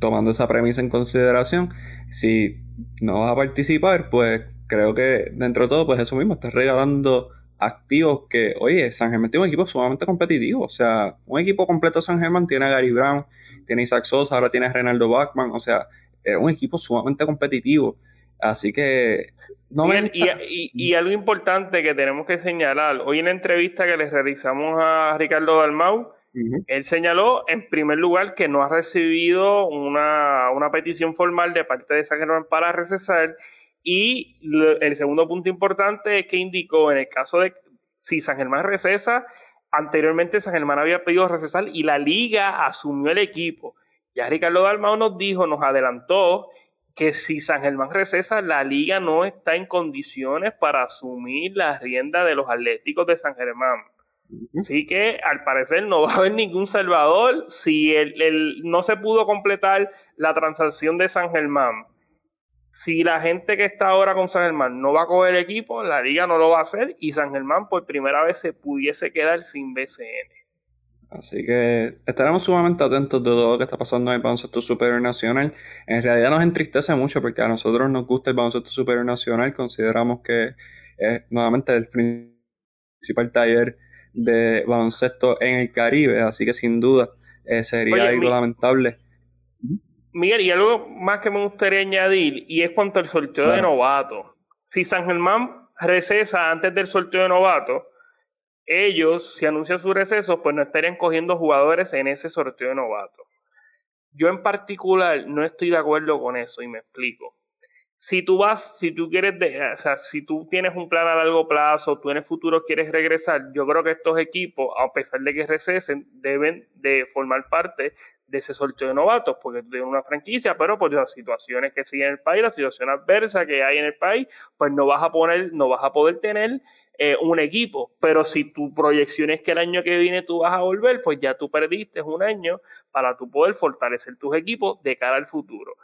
tomando esa premisa en consideración, si no vas a participar, pues creo que dentro de todo, pues eso mismo, estás regalando activos que, oye, San Germán tiene un equipo sumamente competitivo, o sea, un equipo completo de San Germán tiene a Gary Brown, tiene a Isaac Sosa, ahora tiene a Renaldo Bachman, o sea, es un equipo sumamente competitivo. Así que no y, y, y, algo importante que tenemos que señalar, hoy en la entrevista que les realizamos a Ricardo Dalmau, Él señaló, en primer lugar, que no ha recibido una, petición formal de parte de San Germán para recesar. Y el segundo punto importante es que indicó, en el caso de si San Germán recesa, anteriormente San Germán había pedido recesar y la liga asumió el equipo. Ya Ricardo Dalmao nos dijo, nos adelantó que si San Germán recesa, la liga no está en condiciones para asumir la rienda de los atléticos de San Germán. Así que al parecer no va a haber ningún salvador si el, no se pudo completar la transacción de San Germán. Si la gente que está ahora con San Germán no va a coger el equipo, la liga no lo va a hacer y San Germán por primera vez se pudiese quedar sin BCN. Así que estaremos sumamente atentos de todo lo que está pasando en el baloncesto superior nacional. En realidad nos entristece mucho porque a nosotros nos gusta el baloncesto superior nacional. Consideramos que es nuevamente el principal taller de baloncesto en el Caribe. Así que sin duda eh, sería algo lamentable. Miguel, y algo más que me gustaría añadir, y es cuanto al sorteo de novato. Si San Germán recesa antes del sorteo de novato, ellos, si anuncian su receso, pues no estarían cogiendo jugadores en ese sorteo de novato. Yo en particular no estoy de acuerdo con eso y me explico. Si tú vas, si tú quieres, o sea, si tú tienes un plan a largo plazo, tú en el futuro quieres regresar, yo creo que estos equipos, a pesar de que recesen, deben de formar parte de ese sorteo de novatos, porque tú tienes una franquicia, pero por las situaciones que siguen en el país, la situación adversa que hay en el país, pues no vas a poner, no vas a poder tener eh, un equipo. Pero si tu proyección es que el año que viene tú vas a volver, pues ya tú perdiste un año para tú poder fortalecer tus equipos de cara al futuro.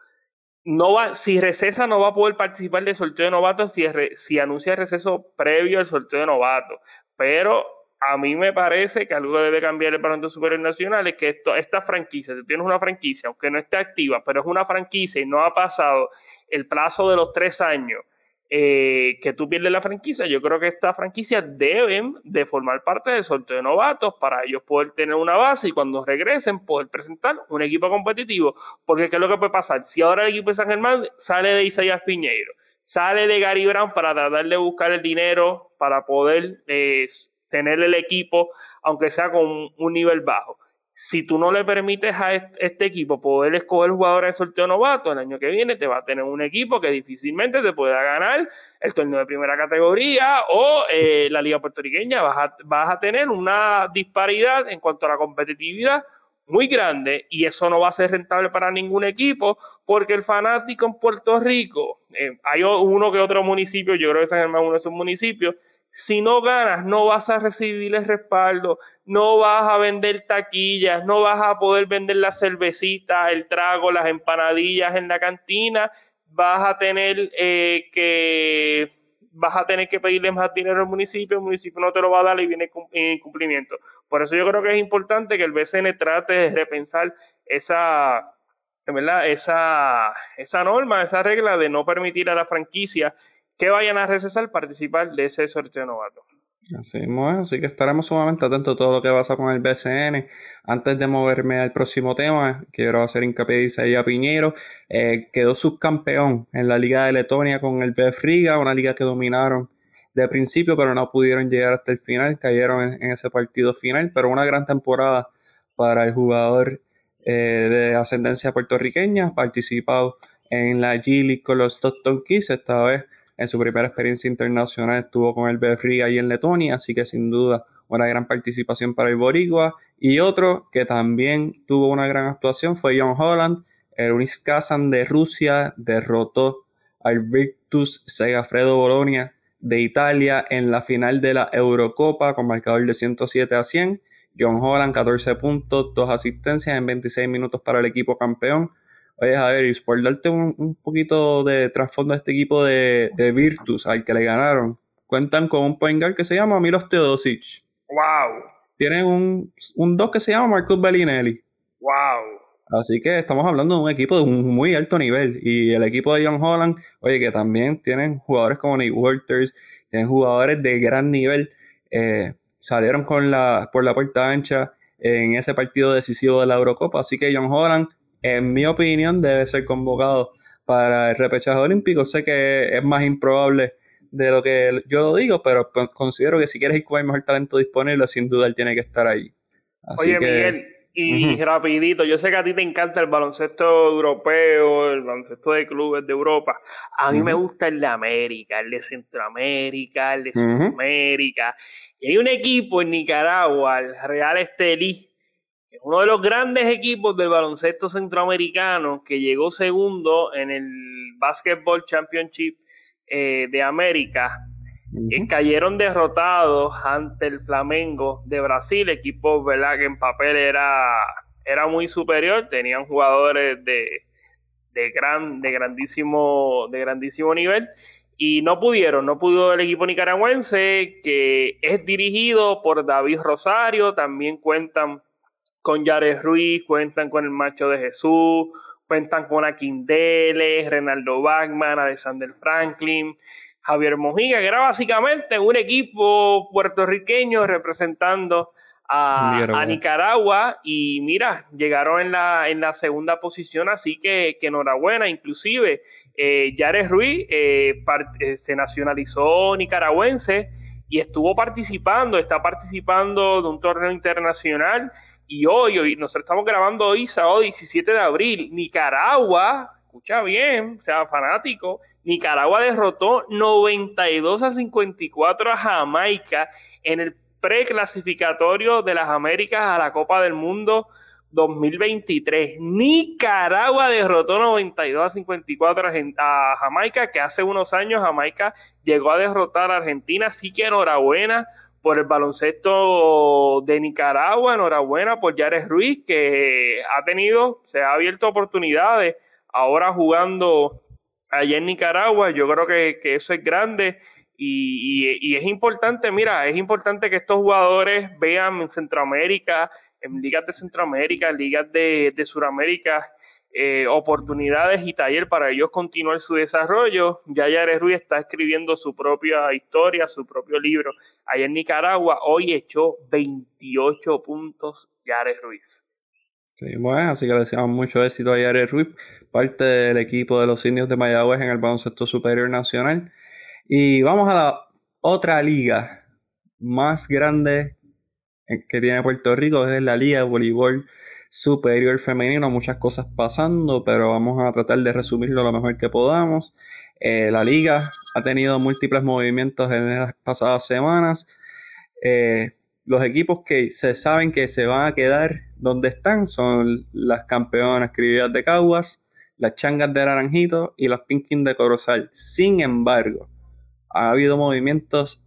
No va, si recesa no va a poder participar del sorteo de novatos si, si anuncia receso previo al sorteo de novatos. Pero a mí me parece que algo debe cambiar el Parlamento Superior Nacional es que esta franquicia, tú tienes una franquicia, aunque no esté activa, pero es una franquicia y no ha pasado el plazo de los tres años eh, que tú pierdes la franquicia, yo creo que estas franquicias deben de formar parte del sorteo de novatos para ellos poder tener una base y cuando regresen poder presentar un equipo competitivo. Porque ¿qué es lo que puede pasar? Si ahora el equipo de San Germán sale de Isaías Piñeiro, sale de Gary Brown para tratar de buscar el dinero para poder eh, tener el equipo, aunque sea con un nivel bajo si tú no le permites a este equipo poder escoger jugadores de sorteo novato, el año que viene te va a tener un equipo que difícilmente te pueda ganar el torneo de primera categoría o eh, la liga puertorriqueña. Vas a, vas a tener una disparidad en cuanto a la competitividad muy grande y eso no va a ser rentable para ningún equipo porque el fanático en Puerto Rico, eh, hay uno que otro municipio, yo creo que San Germán es uno de esos municipios, si no ganas, no vas a recibir el respaldo, no vas a vender taquillas, no vas a poder vender la cervecita, el trago, las empanadillas en la cantina, vas a tener eh, que vas a tener que pedirle más dinero al municipio, el municipio no te lo va a dar y viene en incumplimiento. Por eso yo creo que es importante que el BCN trate de repensar esa, ¿verdad? Esa, esa norma, esa regla de no permitir a la franquicia que vayan a recesar participar de ese sorteo novato. Así, así que estaremos sumamente atentos a todo lo que pasa con el BCN. Antes de moverme al próximo tema, quiero hacer hincapié de a Piñero. Eh, quedó subcampeón en la Liga de Letonia con el BF Riga, una liga que dominaron de principio, pero no pudieron llegar hasta el final. Cayeron en, ese partido final, pero una gran temporada para el jugador eh, de ascendencia puertorriqueña, participado en la G League con los Stockton Keys, esta vez en su primera experiencia internacional estuvo con el BFRI ahí en Letonia, así que sin duda una gran participación para el Boricua. Y otro que también tuvo una gran actuación fue John Holland. El Unis Kazan de Rusia derrotó al Virtus Segafredo Bolonia de Italia en la final de la Eurocopa con marcador de 107 a 100. John Holland, 14 puntos, 2 asistencias en 26 minutos para el equipo campeón. Oye, Javier, por darte un, poquito de trasfondo a este equipo de, Virtus al que le ganaron, cuentan con un point guard que se llama Milos Teodosic. ¡Wow! Tienen un, un dos que se llama Marcus Bellinelli. ¡Wow! Así que estamos hablando de un equipo de un muy alto nivel. Y el equipo de John Holland, oye, que también tienen jugadores como Nick Walters, tienen jugadores de gran nivel. Eh, salieron con la, por la puerta ancha en ese partido decisivo de la Eurocopa. Así que John Holland en mi opinión, debe ser convocado para el repechaje olímpico. Sé que es más improbable de lo que yo lo digo, pero considero que si quieres ir con el mejor talento disponible, sin duda él tiene que estar ahí. Oye, Miguel, y rapidito, yo sé que a ti te encanta el baloncesto europeo, el baloncesto de clubes de Europa. A mí me gusta el de América, el de Centroamérica, el de Sudamérica. Y hay un equipo en Nicaragua, el Real Estelí, uno de los grandes equipos del baloncesto centroamericano que llegó segundo en el Basketball Championship eh, de América. cayeron derrotados ante el Flamengo de Brasil, equipo ¿verdad? que en papel era, era muy superior, tenían jugadores de, de, gran, de, grandísimo, de grandísimo nivel y no pudieron, no pudo el equipo nicaragüense que es dirigido por David Rosario, también cuentan con Yares Ruiz, cuentan con el Macho de Jesús, cuentan con Aquindele, Renaldo Bachman, Alexander Franklin, Javier Mojica, que era básicamente un equipo puertorriqueño representando a, Nicaragua. y mira, llegaron en la, en la segunda posición, así que, que enhorabuena, inclusive eh, Yares Ruiz eh, eh, se nacionalizó nicaragüense y estuvo participando, está participando de un torneo internacional y hoy, hoy, nosotros estamos grabando hoy, sábado 17 de abril, Nicaragua, escucha bien, sea, fanático, Nicaragua derrotó 92 a 54 a Jamaica en el preclasificatorio de las Américas a la Copa del Mundo 2023. Nicaragua derrotó 92 a 54 a Jamaica, que hace unos años Jamaica llegó a derrotar a Argentina, así que enhorabuena por el baloncesto de Nicaragua. Enhorabuena por Yares Ruiz, que ha tenido, se ha abierto oportunidades ahora jugando allá en Nicaragua. Yo creo que, eso es grande y, es importante, mira, es importante que estos jugadores vean en Centroamérica, en ligas de Centroamérica, en ligas de, de Sudamérica, eh, oportunidades y taller para ellos continuar su desarrollo. Ya Yares Ruiz está escribiendo su propia historia, su propio libro. Allá en Nicaragua, hoy echó 28 puntos Yares Ruiz. Sí, bueno, así que le deseamos mucho éxito a Yares Ruiz, parte del equipo de los indios de Mayagüez en el baloncesto superior nacional. Y vamos a la otra liga más grande que tiene Puerto Rico, es la Liga de Voleibol superior femenino, muchas cosas pasando, pero vamos a tratar de resumirlo lo mejor que podamos. Eh, la liga ha tenido múltiples movimientos en las pasadas semanas. Eh, los equipos que se saben que se van a quedar donde están son las campeonas criollas de Caguas, las changas de Naranjito y las Pinkin de Corozal. Sin embargo, ha habido movimientos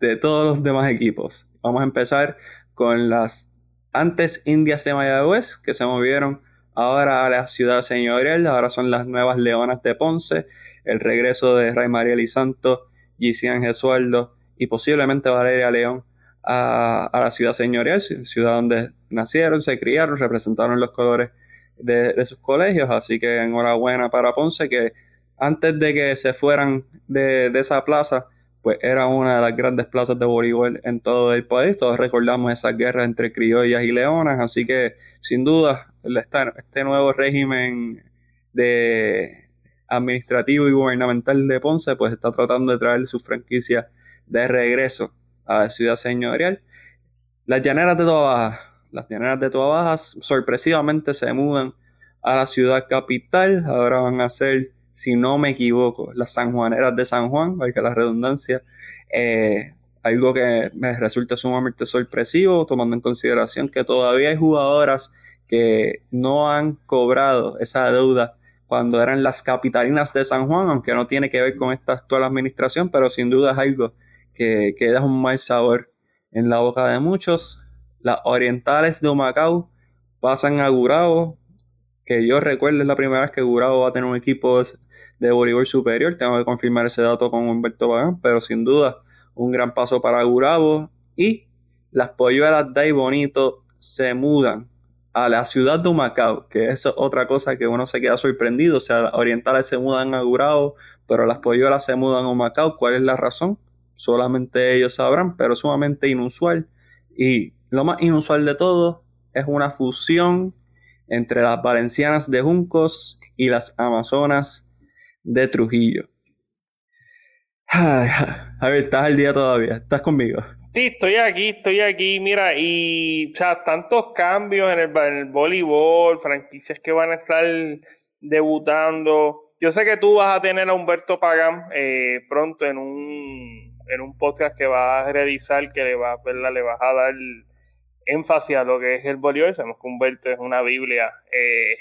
de todos los demás equipos. Vamos a empezar con las antes Indias de Mayagüez, que se movieron ahora a la ciudad señorial, ahora son las nuevas Leonas de Ponce, el regreso de Ray María Santo, Gisian Gesualdo y posiblemente Valeria León a, la ciudad señorial, ciudad donde nacieron, se criaron, representaron los colores de, sus colegios, así que enhorabuena para Ponce que antes de que se fueran de esa plaza, pues era una de las grandes plazas de voleibol en todo el país. Todos recordamos esas guerras entre criollas y leonas, así que sin duda este nuevo régimen de administrativo y gubernamental de Ponce pues está tratando de traer su franquicia de regreso a la ciudad señorial. Las llaneras de Toa Baja, las llaneras de Toa Baja sorpresivamente se mudan a la ciudad capital, ahora van a ser si no me equivoco, las sanjuaneras de San Juan, que la redundancia, eh, algo que me resulta sumamente sorpresivo, tomando en consideración que todavía hay jugadoras que no han cobrado esa deuda cuando eran las capitalinas de San Juan, aunque no tiene que ver con esta actual administración, pero sin duda es algo que, que da un mal sabor en la boca de muchos. Las orientales de Humacao pasan a Gurabo, que yo recuerdo es la primera vez que Gurabo va a tener un equipo de voleibol superior. Tengo que confirmar ese dato con Humberto Pagán, pero sin duda un gran paso para Gurabo. Y las polluelas de ahí bonito se mudan a la ciudad de Humacao, que es otra cosa que uno se queda sorprendido. O sea, las orientales se mudan a Gurabo, pero las polluelas se mudan a Humacao. ¿Cuál es la razón? Solamente ellos sabrán, pero sumamente inusual. Y lo más inusual de todo es una fusión entre las valencianas de Juncos y las amazonas de Trujillo. A ver, estás al día todavía, estás conmigo. Sí, estoy aquí, estoy aquí, mira, y o sea, tantos cambios en el, en el voleibol, franquicias que van a estar debutando. Yo sé que tú vas a tener a Humberto Pagán eh, pronto en un, en un podcast que vas a realizar, que le, va, le vas a dar énfasis a lo que es el voleibol. Sabemos que Humberto es una biblia eh,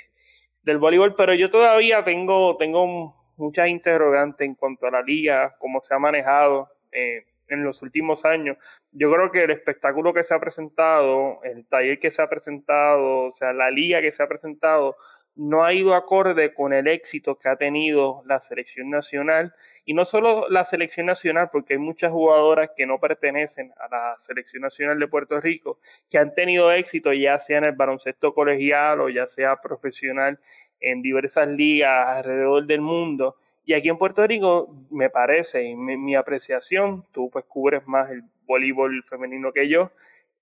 del voleibol, pero yo todavía tengo, tengo muchas interrogantes en cuanto a la liga, cómo se ha manejado. Eh, en los últimos años. Yo creo que el espectáculo que se ha presentado, el taller que se ha presentado, o sea, la liga que se ha presentado, no ha ido acorde con el éxito que ha tenido la selección nacional. Y no solo la selección nacional, porque hay muchas jugadoras que no pertenecen a la selección nacional de Puerto Rico, que han tenido éxito ya sea en el baloncesto colegial o ya sea profesional en diversas ligas alrededor del mundo y aquí en Puerto Rico, me parece, en mi, apreciación, tú pues cubres más el voleibol femenino que yo,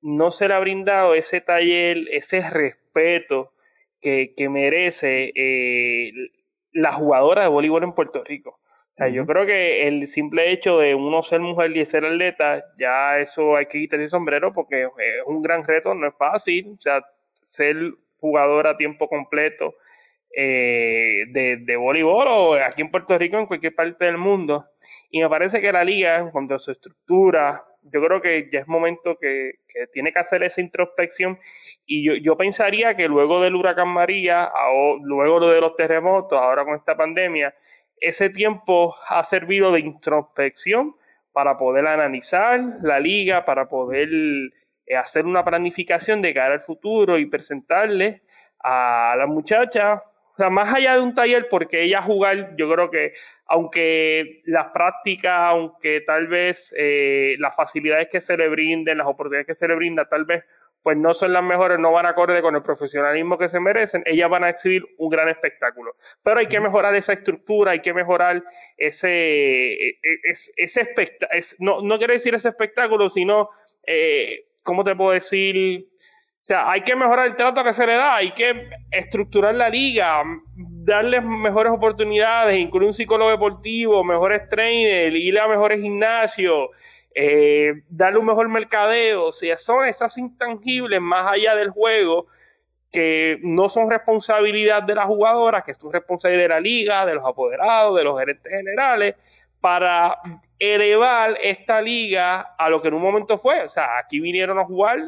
no se le ha brindado ese taller, ese respeto que, merece eh, la jugadora de voleibol en Puerto Rico. O sea, yo creo que el simple hecho de uno ser mujer y ser atleta, ya eso hay que quitarse el sombrero porque es un gran reto, no es fácil. O sea, ser jugadora a tiempo completo, eh, de, de, voleibol o aquí en Puerto Rico, en cualquier parte del mundo. Y me parece que la liga, en cuanto a su estructura, yo creo que ya es momento que, tiene que hacer esa introspección. Y yo, yo pensaría que luego del huracán María, o luego de los terremotos, ahora con esta pandemia, ese tiempo ha servido de introspección para poder analizar la liga, para poder eh, hacer una planificación de cara al futuro y presentarle a la muchacha o sea, más allá de un taller, porque ella jugar, yo creo que aunque las prácticas, aunque tal vez eh, las facilidades que se le brinden, las oportunidades que se le brinda, tal vez pues no son las mejores, no van acorde con el profesionalismo que se merecen, ellas van a exhibir un gran espectáculo. Pero hay que mejorar esa estructura, hay que mejorar ese, e, e, ese, espectáculo, no, no quiero decir ese espectáculo, sino, eh, ¿cómo te puedo decir? O sea, hay que mejorar el trato que se le da, hay que estructurar la liga, darles mejores oportunidades, incluir un psicólogo deportivo, mejores trainers, ir a mejores gimnasios, eh, darle un mejor mercadeo. O sea, son esas intangibles más allá del juego que no son responsabilidad de las jugadoras, que es responsabilidad de la liga, de los apoderados, de los gerentes generales, para elevar esta liga a lo que en un momento fue. O sea, aquí vinieron a jugar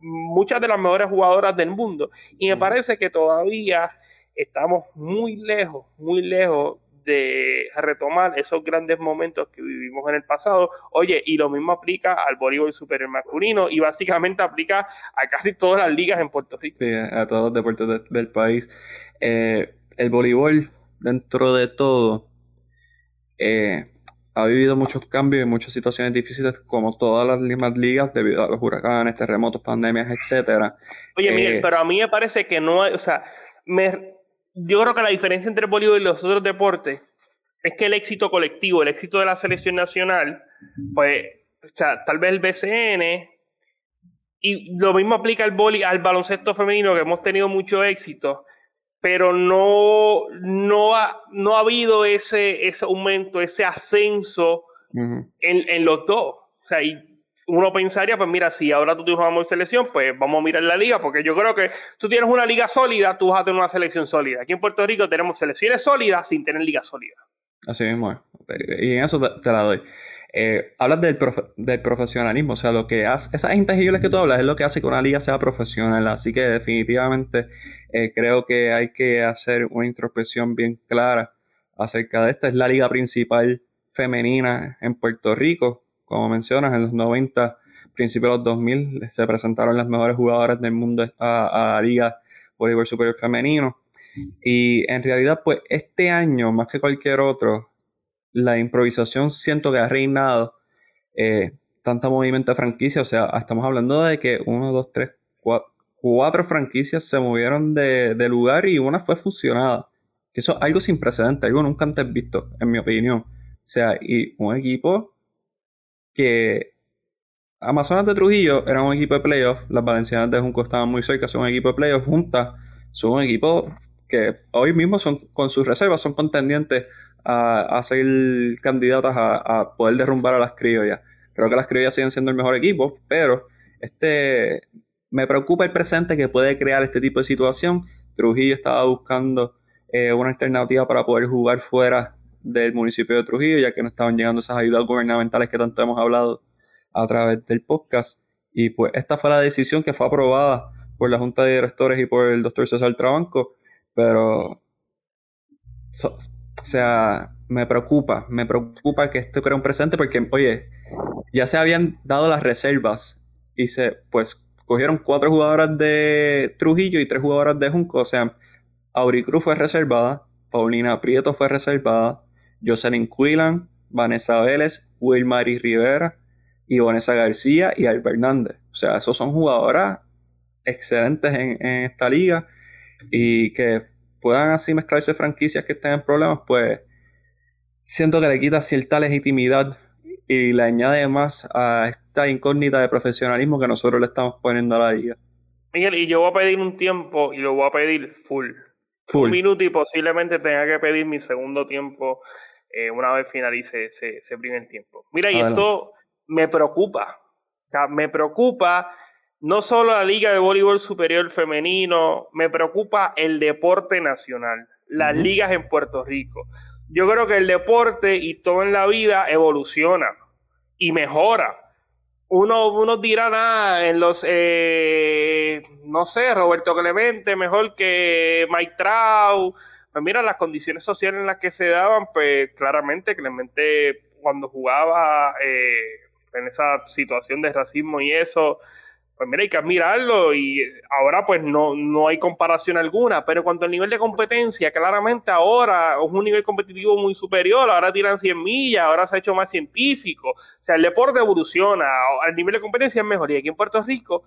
muchas de las mejores jugadoras del mundo. Y me parece que todavía estamos muy lejos, muy lejos de retomar esos grandes momentos que vivimos en el pasado. Oye, y lo mismo aplica al voleibol superior masculino y básicamente aplica a casi todas las ligas en Puerto Rico. a todos los deportes del país. Eh, el voleibol, dentro de todo, eh, ha vivido muchos cambios y muchas situaciones difíciles como todas las mismas ligas debido a los huracanes, terremotos, pandemias, etcétera. Oye, Miguel, eh, pero a mí me parece que no hay, o sea, me, yo creo que la diferencia entre el voleibol y los otros deportes es que el éxito colectivo, el éxito de la selección nacional, pues, o sea, tal vez el BCN y lo mismo aplica al, al baloncesto femenino que hemos tenido mucho éxito pero no, no, ha, no ha habido ese, ese aumento, ese ascenso en, en, los dos. O sea, y uno pensaría, pues mira, si ahora tú tienes una selección, pues vamos a mirar la liga, porque yo creo que tú tienes una liga sólida, tú vas a tener una selección sólida. Aquí en Puerto Rico tenemos selecciones sólidas sin tener liga sólida. Así mismo, y en eso te la doy eh, hablas del, del, profesionalismo, o sea, lo que hace, esas intangibles que tú hablas es lo que hace que una liga sea profesional, así que definitivamente eh, creo que hay que hacer una introspección bien clara acerca de esta. Es la liga principal femenina en Puerto Rico, como mencionas, en los 90, principios de los 2000, se presentaron las mejores jugadoras del mundo a, a la liga voleibol superior femenino. Y en realidad, pues este año, más que cualquier otro, la improvisación siento que ha reinado eh, tanta movimiento de franquicia. O sea, estamos hablando de que uno, dos, tres, cuatro, franquicias se movieron de, lugar y una fue fusionada. Que eso es algo sin precedente, algo nunca antes visto, en mi opinión. O sea, y un equipo que Amazonas de Trujillo era un equipo de playoff, las Valencianas de Junco estaban muy cerca, son un equipo de playoff, juntas, son un equipo que hoy mismo son con sus reservas son contendientes a, ser candidatas a, poder derrumbar a las criollas. Creo que las criollas siguen siendo el mejor equipo, pero este me preocupa el presente que puede crear este tipo de situación. Trujillo estaba buscando eh, una alternativa para poder jugar fuera del municipio de Trujillo, ya que no estaban llegando esas ayudas gubernamentales que tanto hemos hablado a través del podcast. Y pues esta fue la decisión que fue aprobada por la Junta de Directores y por el doctor César Trabanco, pero, o sea, me preocupa, me preocupa que esto crea un presente porque, oye, ya se habían dado las reservas y se, pues, cogieron cuatro jugadoras de Trujillo y tres jugadoras de Junco, o sea, Auricruz fue reservada, Paulina Prieto fue reservada, Jocelyn Quillan, Vanessa Vélez, Wilmary Rivera, y Vanessa García y Albert Hernández. O sea, esos son jugadoras excelentes en, esta liga y que puedan así mezclarse franquicias que estén en problemas, pues siento que le quita cierta legitimidad y le añade más a esta incógnita de profesionalismo que nosotros le estamos poniendo a la liga. Miguel, y yo voy a pedir un tiempo y lo voy a pedir full. full. Un minuto y posiblemente tenga que pedir mi segundo tiempo eh, una vez finalice ese, primer tiempo. Mira, y esto me preocupa. O sea, me preocupa no solo la Liga de Voleibol Superior Femenino, me preocupa el deporte nacional, las ligas en Puerto Rico. Yo creo que el deporte y todo en la vida evoluciona y mejora. Uno, uno dirá nada en los, eh, no sé, Roberto Clemente, mejor que Mike Trout. Pues mira, las condiciones sociales en las que se daban, pues claramente Clemente cuando jugaba eh, en esa situación de racismo y eso, pues mira, hay que admirarlo y ahora pues no, no hay comparación alguna, pero cuanto al nivel de competencia, claramente ahora es un nivel competitivo muy superior, ahora tiran 100 millas, ahora se ha hecho más científico, o sea, el deporte evoluciona, el nivel de competencia es mejor y aquí en Puerto Rico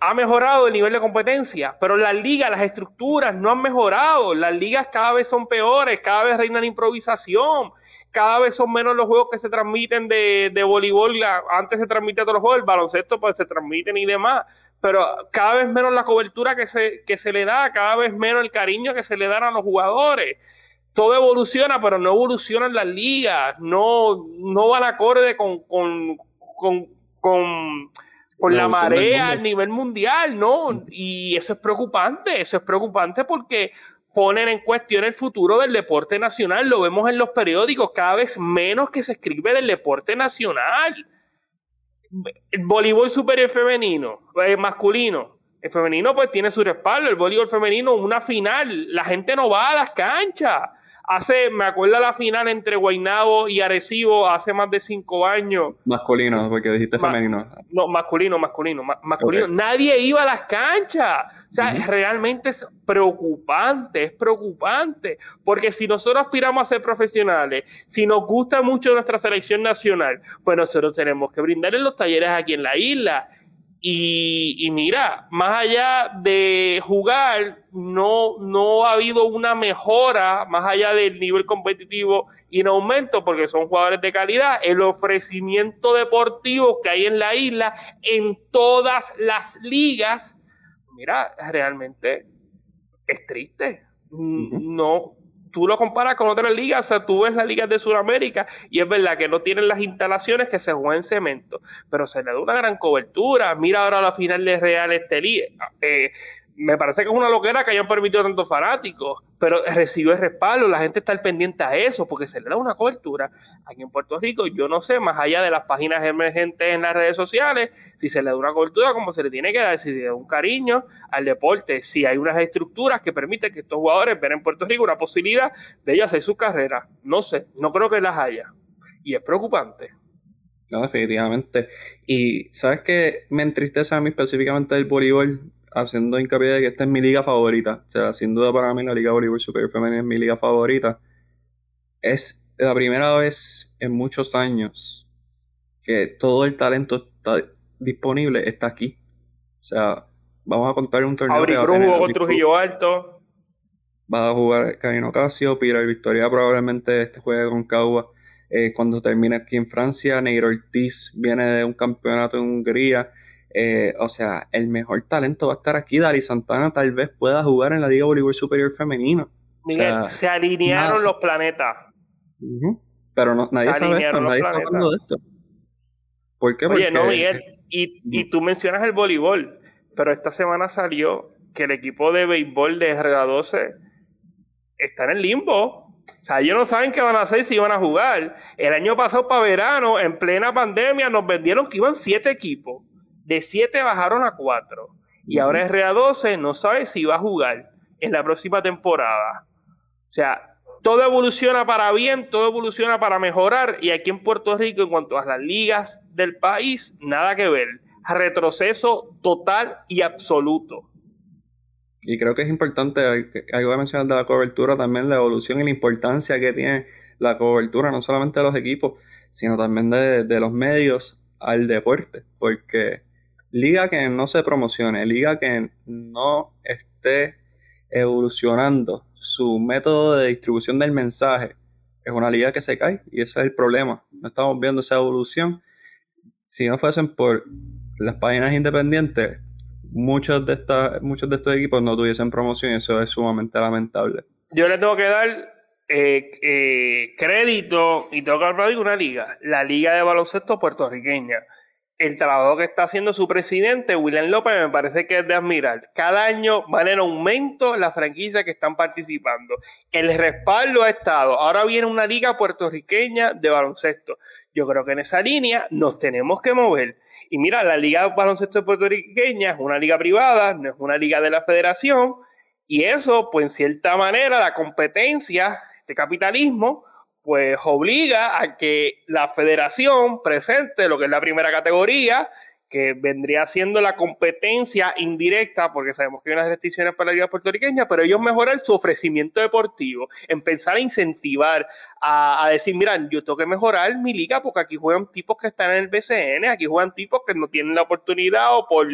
ha mejorado el nivel de competencia, pero las ligas, las estructuras no han mejorado, las ligas cada vez son peores, cada vez reinan improvisación, cada vez son menos los juegos que se transmiten de, de voleibol. Antes se transmitía todos los juegos, el baloncesto pues se transmiten y demás. Pero cada vez menos la cobertura que se, que se le da, cada vez menos el cariño que se le dan a los jugadores. Todo evoluciona, pero no evolucionan las ligas, no, no van acorde con, con, con, con con la, marea a nivel mundial, ¿no? Y eso es preocupante, eso es preocupante porque ponen en cuestión el futuro del deporte nacional. Lo vemos en los periódicos, cada vez menos que se escribe del deporte nacional. El voleibol superior femenino, el eh, masculino. El femenino pues tiene su respaldo, el voleibol femenino una final, la gente no va a las canchas hace, me acuerdo la final entre Guaynabo y Arecibo hace más de cinco años. Masculino, porque dijiste femenino. No, masculino, masculino, masculino. Nadie iba a las canchas. O sea, realmente es preocupante, es preocupante. Porque si nosotros aspiramos a ser profesionales, si nos gusta mucho nuestra selección nacional, pues nosotros tenemos que brindarles los talleres aquí en la isla y, mira, más allá de jugar, no, no ha habido una mejora, más allá del nivel competitivo y en aumento, porque son jugadores de calidad, el ofrecimiento deportivo que hay en la isla, en todas las ligas, mira, realmente es triste. No, tú lo comparas con otras ligas, o sea, tú ves las ligas de Sudamérica y es verdad que no tienen las instalaciones que se juegan en cemento, pero se le da una gran cobertura. Mira ahora la final de Real Estelí. Eh, me parece que es una loquera que hayan permitido tantos fanáticos, pero recibió el respaldo, la gente está al pendiente a eso, porque se le da una cobertura. Aquí en Puerto Rico, yo no sé, más allá de las páginas emergentes en las redes sociales, si se le da una cobertura como se le tiene que dar, si se le da un cariño al deporte, si hay unas estructuras que permiten que estos jugadores vean en Puerto Rico una posibilidad de ellos hacer su carrera. No sé, no creo que las haya. Y es preocupante. No, definitivamente. Y sabes que me entristece a mí específicamente el voleibol haciendo hincapié de que esta es mi liga favorita. O sea, sin duda para mí la Liga Voleibol Superior Femenina es mi liga favorita. Es la primera vez en muchos años que todo el talento está disponible, está aquí. O sea, vamos a contar un torneo. Abrir jugó con Trujillo Alto. Va a jugar Karino Casio, Pira Victoria probablemente este juegue con Cagua. Eh, cuando termine aquí en Francia, Neiro Ortiz viene de un campeonato en Hungría. Eh, o sea, el mejor talento va a estar aquí. Dari Santana tal vez pueda jugar en la Liga Bolívar Superior Femenino. Miguel, se alinearon los planetas. Pero no, nadie sabe esto, nadie está hablando de esto. ¿Por qué? Oye, no, Miguel, y, y tú mencionas el voleibol, pero esta semana salió que el equipo de béisbol de RA12 está en el limbo. O sea, ellos no saben qué van a hacer si van a jugar. El año pasado, para verano, en plena pandemia, nos vendieron que iban siete equipos. De siete bajaron a cuatro. Y ahora RA12 no sabe si va a jugar en la próxima temporada. O sea, todo evoluciona para bien, todo evoluciona para mejorar. Y aquí en Puerto Rico, en cuanto a las ligas del país, nada que ver. Retroceso total y absoluto. Y creo que es importante, algo a mencionar de la cobertura, también la evolución y la importancia que tiene la cobertura, no solamente de los equipos, sino también de, los medios al deporte. Porque liga que no se promocione, liga que no esté evolucionando su método de distribución del mensaje, es una liga que se cae y ese es el problema. No estamos viendo esa evolución. Si no fuesen por las páginas independientes, muchos de, estas, muchos de estos equipos no tuviesen promoción y eso es sumamente lamentable. Yo le tengo que dar eh, eh, crédito y tengo que hablar de una liga, la Liga de Baloncesto Puertorriqueña. El trabajo que está haciendo su presidente, William López, me parece que es de admirar. Cada año van en aumento las franquicias que están participando. El respaldo ha estado. Ahora viene una liga puertorriqueña de baloncesto. Yo creo que en esa línea nos tenemos que mover. Y mira, la Liga de Baloncesto Puertorriqueña es una liga privada, no es una liga de la federación, y eso, pues en cierta manera, la competencia, de capitalismo, pues obliga a que la federación presente lo que es la primera categoría, que vendría siendo la competencia indirecta, porque sabemos que hay unas restricciones para la liga puertorriqueña, pero ellos mejoran su ofrecimiento deportivo, empezar a incentivar, a, decir, mira, yo tengo que mejorar mi liga porque aquí juegan tipos que están en el BCN, aquí juegan tipos que no tienen la oportunidad o por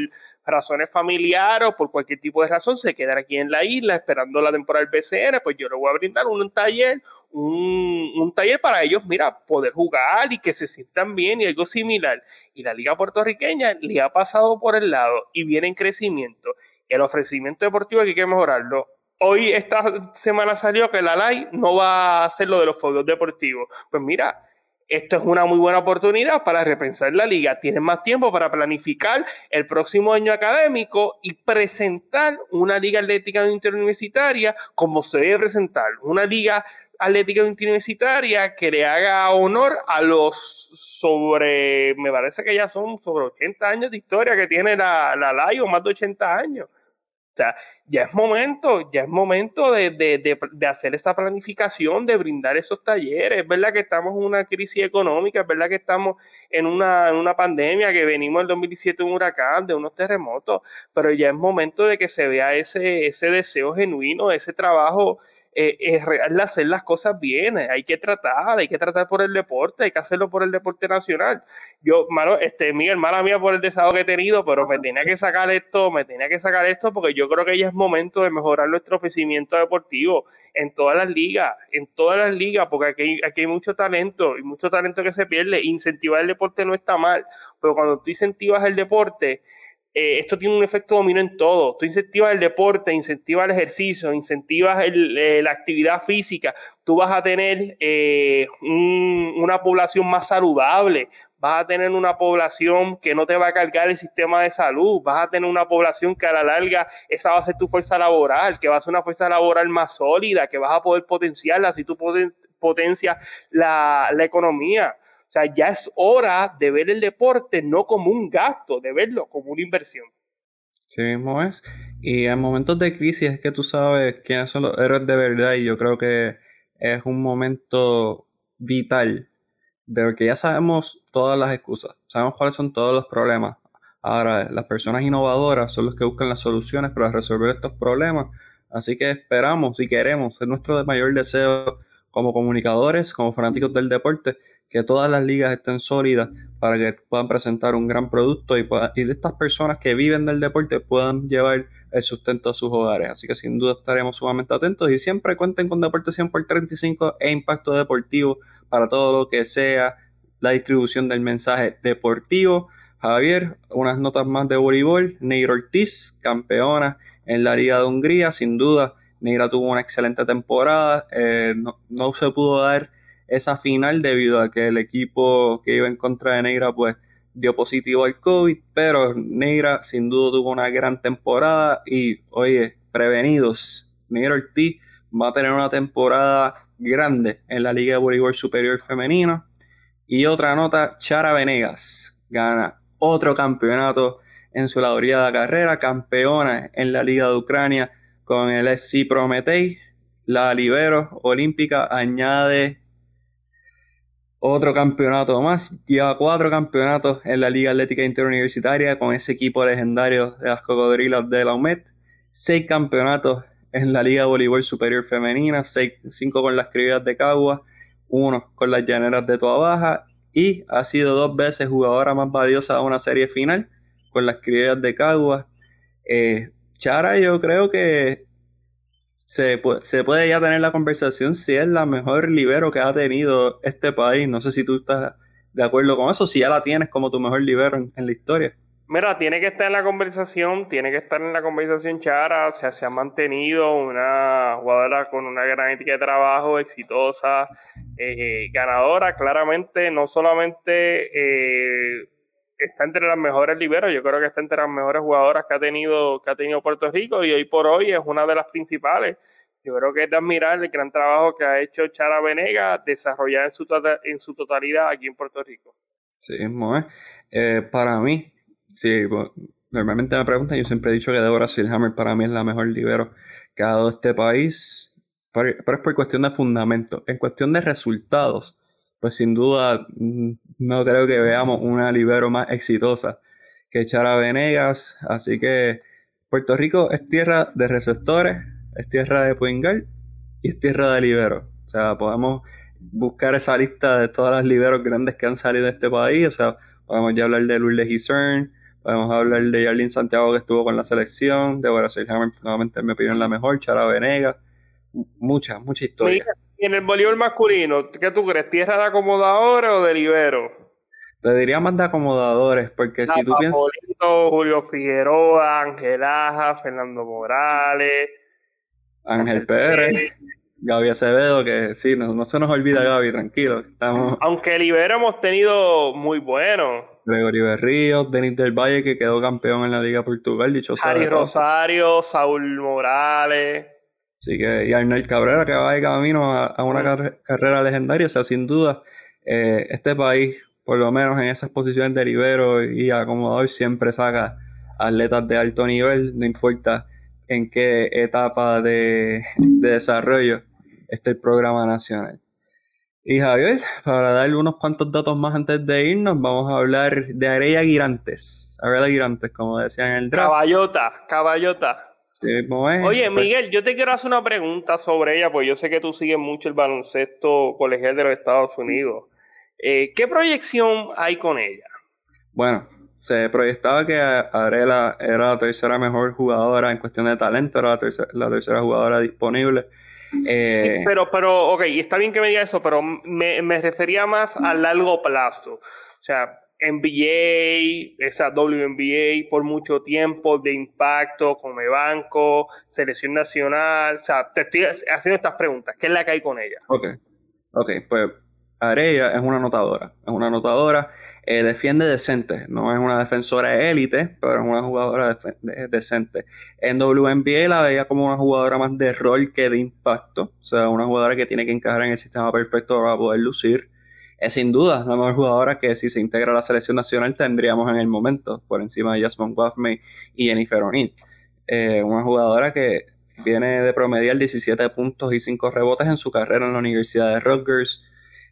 razones familiares o por cualquier tipo de razón se quedan aquí en la isla esperando la temporada del BCN, pues yo les voy a brindar un taller, un, taller para ellos, mira, poder jugar y que se sientan bien y algo similar. Y la liga puertorriqueña le ha pasado por el lado y viene en crecimiento. El ofrecimiento deportivo hay que mejorarlo hoy esta semana salió que la LAI no va a hacer lo de los fondos deportivos. Pues mira, esto es una muy buena oportunidad para repensar la liga. Tienen más tiempo para planificar el próximo año académico y presentar una liga atlética interuniversitaria como se debe presentar. Una liga atlética interuniversitaria que le haga honor a los sobre, me parece que ya son sobre 80 años de historia que tiene la, la LAI o más de 80 años. O sea, ya es momento, ya es momento de, hacer esa planificación, de brindar esos talleres. Es verdad que estamos en una crisis económica, es verdad que estamos en una, en una pandemia, que venimos en 2017 de un huracán, de unos terremotos, pero ya es momento de que se vea ese, ese deseo genuino, ese trabajo eh, es real hacer las cosas bien, hay que tratar, hay que tratar por el deporte, hay que hacerlo por el deporte nacional. Yo, mano, este, Miguel, mala mía por el desahogo que he tenido, pero me tenía que sacar esto, me tenía que sacar esto porque yo creo que ya es momento de mejorar nuestro ofrecimiento deportivo en todas las ligas, en todas las ligas, porque aquí, aquí hay mucho talento y mucho talento que se pierde. Incentivar el deporte no está mal, pero cuando tú incentivas el deporte, eh, esto tiene un efecto dominó en todo. Tú incentivas el deporte, incentivas el ejercicio, incentivas eh, la actividad física. Tú vas a tener eh, una población más saludable, vas a tener una población que no te va a cargar el sistema de salud, vas a tener una población que a la larga esa va a ser tu fuerza laboral, que va a ser una fuerza laboral más sólida, que vas a poder potenciarla si tú potencias la economía. Ya es hora de ver el deporte no como un gasto, de verlo como una inversión. Sí mismo es. Y en momentos de crisis es que tú sabes quiénes son los héroes de verdad y yo creo que es un momento vital de que ya sabemos todas las excusas, sabemos cuáles son todos los problemas. Ahora, las personas innovadoras son los que buscan las soluciones para resolver estos problemas. Así que esperamos y queremos, es nuestro mayor deseo como comunicadores, como fanáticos del deporte, que todas las ligas estén sólidas para que puedan presentar un gran producto y, de estas personas que viven del deporte puedan llevar el sustento a sus hogares. Así que sin duda estaremos sumamente atentos y siempre cuenten con Deporte 100 por 35 e Impacto Deportivo para todo lo que sea la distribución del mensaje deportivo. Javier, unas notas más de voleibol. Neira Ortiz, campeona en la Liga de Hungría, sin duda. Neira tuvo una excelente temporada. Eh, no, no se pudo dar esa final debido a que el equipo que iba en contra de Negra pues dio positivo al COVID, pero Negra sin duda tuvo una gran temporada y oye, prevenidos, Negra Ortiz va a tener una temporada grande en la Liga de Voleibol Superior Femenina. Y otra nota, Chara Venegas gana otro campeonato en su laureada carrera, campeona en la Liga de Ucrania con el SC Prometei. La Libero Olímpica añade otro campeonato más. Lleva cuatro campeonatos en la Liga Atlética Interuniversitaria con ese equipo legendario de las cocodrilas de la UMED. Seis campeonatos en la Liga de Voleibol Superior Femenina, cinco con las criollas de Cagua, uno con las llaneras de Toa Baja y ha sido dos veces jugadora más valiosa de una serie final con las criollas de Cagua. Eh, Chara, yo creo que se, puede ya tener la conversación si es la mejor libero que ha tenido este país. No sé si tú estás de acuerdo con eso, si ya la tienes como tu mejor libero en la historia. Mira, tiene que estar en la conversación, tiene que estar en la conversación Chara, o sea, se ha mantenido una jugadora con una gran ética de trabajo, exitosa, eh, ganadora, claramente, no solamente eh, está entre las mejores liberos, yo creo que está entre las mejores jugadoras que ha tenido, que ha tenido Puerto Rico y hoy por hoy es una de las principales. Yo creo que es de admirar el gran trabajo que ha hecho Chara Venega desarrollar en su, tota-, en su totalidad aquí en Puerto Rico. Sí, es eh, para mí, Sí, normalmente me preguntan, yo siempre he dicho que Deborah Silhammer para mí es la mejor libero que ha dado este país, pero, es por cuestión de fundamento. En cuestión de resultados, pues sin duda mm, no creo que veamos una libero más exitosa que Chara Venegas, así que Puerto Rico es tierra de receptores, es tierra de Puingal y es tierra de libero. O sea, podemos buscar esa lista de todas las liberos grandes que han salido de este país, o sea, podemos ya hablar de Lourdes Gisern, Podemos hablar de Yarlin Santiago que estuvo con la selección, de Seilhammer, nuevamente en mi opinión la mejor, Chara Venega, mucha, mucha historia. En el voleibol masculino, ¿qué tú crees? ¿Tierra de acomodadores o de libero? Te diría más de acomodadores, porque si tú piensas... Julio Figueroa, Ángel Aja, Fernando Morales... Ángel Pérez, Gaby Acevedo, que sí, no, se nos olvida Gaby, tranquilo. Estamos... Aunque libero hemos tenido muy buenos. Gregory Berríos, Denis del Valle, que quedó campeón en la Liga Portugal, dicho Ari Rosario, Saúl Morales. Así que, y Arnel Cabrera, que va de camino a, una carrera legendaria. O sea, sin duda, eh, este país, por lo menos en esas posiciones de libero y acomodador, siempre saca atletas de alto nivel, no importa en qué etapa de, de desarrollo esté el programa nacional. Y Javier, para darle unos cuantos datos más antes de irnos, vamos a hablar de Arella Girantes. Arella Girantes, como decían en el draft. Caballota, caballota. Sí, ¿cómo es? Oye, Miguel, yo te quiero hacer una pregunta sobre ella, pues yo sé que tú sigues mucho el baloncesto colegial de los Estados Unidos. Eh, ¿Qué proyección hay con ella? Bueno, se proyectaba que Arela era la tercera mejor jugadora en cuestión de talento, era la tercera jugadora disponible eh, pero, pero, ok, está bien que me diga eso, pero me, refería más a largo plazo. O sea, NBA, esa WNBA por mucho tiempo de impacto, con el banco, selección nacional. O sea, te estoy haciendo estas preguntas. ¿Qué es la que hay con ella? Ok, ok, pues Areya es una anotadora. Es una anotadora eh, defiende decente, no es una defensora élite, pero es una jugadora decente. En WNBA la veía como una jugadora más de rol que de impacto, o sea, una jugadora que tiene que encajar en el sistema perfecto para poder lucir. Es sin duda la mejor jugadora que si se integra a la selección nacional tendríamos en el momento, por encima de Jasmine Guafme y Jennifer O'Neill. Eh, una jugadora que viene de promediar 17 puntos y 5 rebotes en su carrera en la Universidad de Rutgers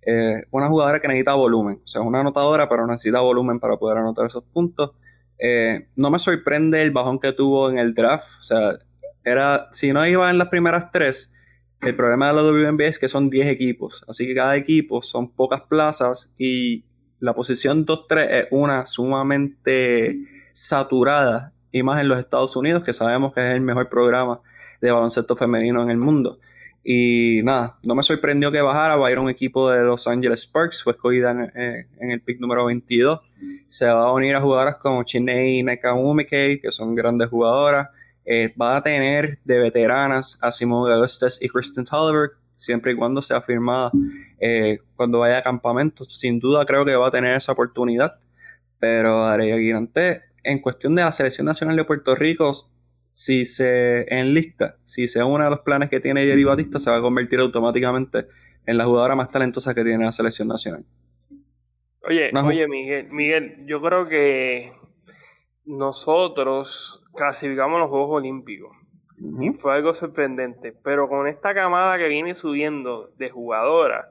eh, una jugadora que necesita volumen, o sea, es una anotadora, pero necesita volumen para poder anotar esos puntos. Eh, no me sorprende el bajón que tuvo en el draft, o sea, era, si no iba en las primeras tres, el problema de la WNBA es que son 10 equipos, así que cada equipo son pocas plazas y la posición 2-3 es una sumamente saturada, y más en los Estados Unidos, que sabemos que es el mejor programa de baloncesto femenino en el mundo. Y nada, no me sorprendió que bajara, va a ir un equipo de Los Angeles Sparks, fue escogida en, el pick número 22. Se va a unir a jugadoras como Chinei Nakamumike, que son grandes jugadoras. Eh, va a tener de veteranas a Simone Augustus y Kristen Tolliver, siempre y cuando sea firmada eh, cuando vaya a campamento. Sin duda creo que va a tener esa oportunidad. Pero Araya Guirante, en cuestión de la selección nacional de Puerto Rico, si se enlista, si se une a los planes que tiene Jerry Batista, se va a convertir automáticamente en la jugadora más talentosa que tiene la selección nacional. Oye, oye, Miguel, Miguel, yo creo que nosotros clasificamos los Juegos Olímpicos. Fue algo sorprendente, pero con esta camada que viene subiendo de jugadoras,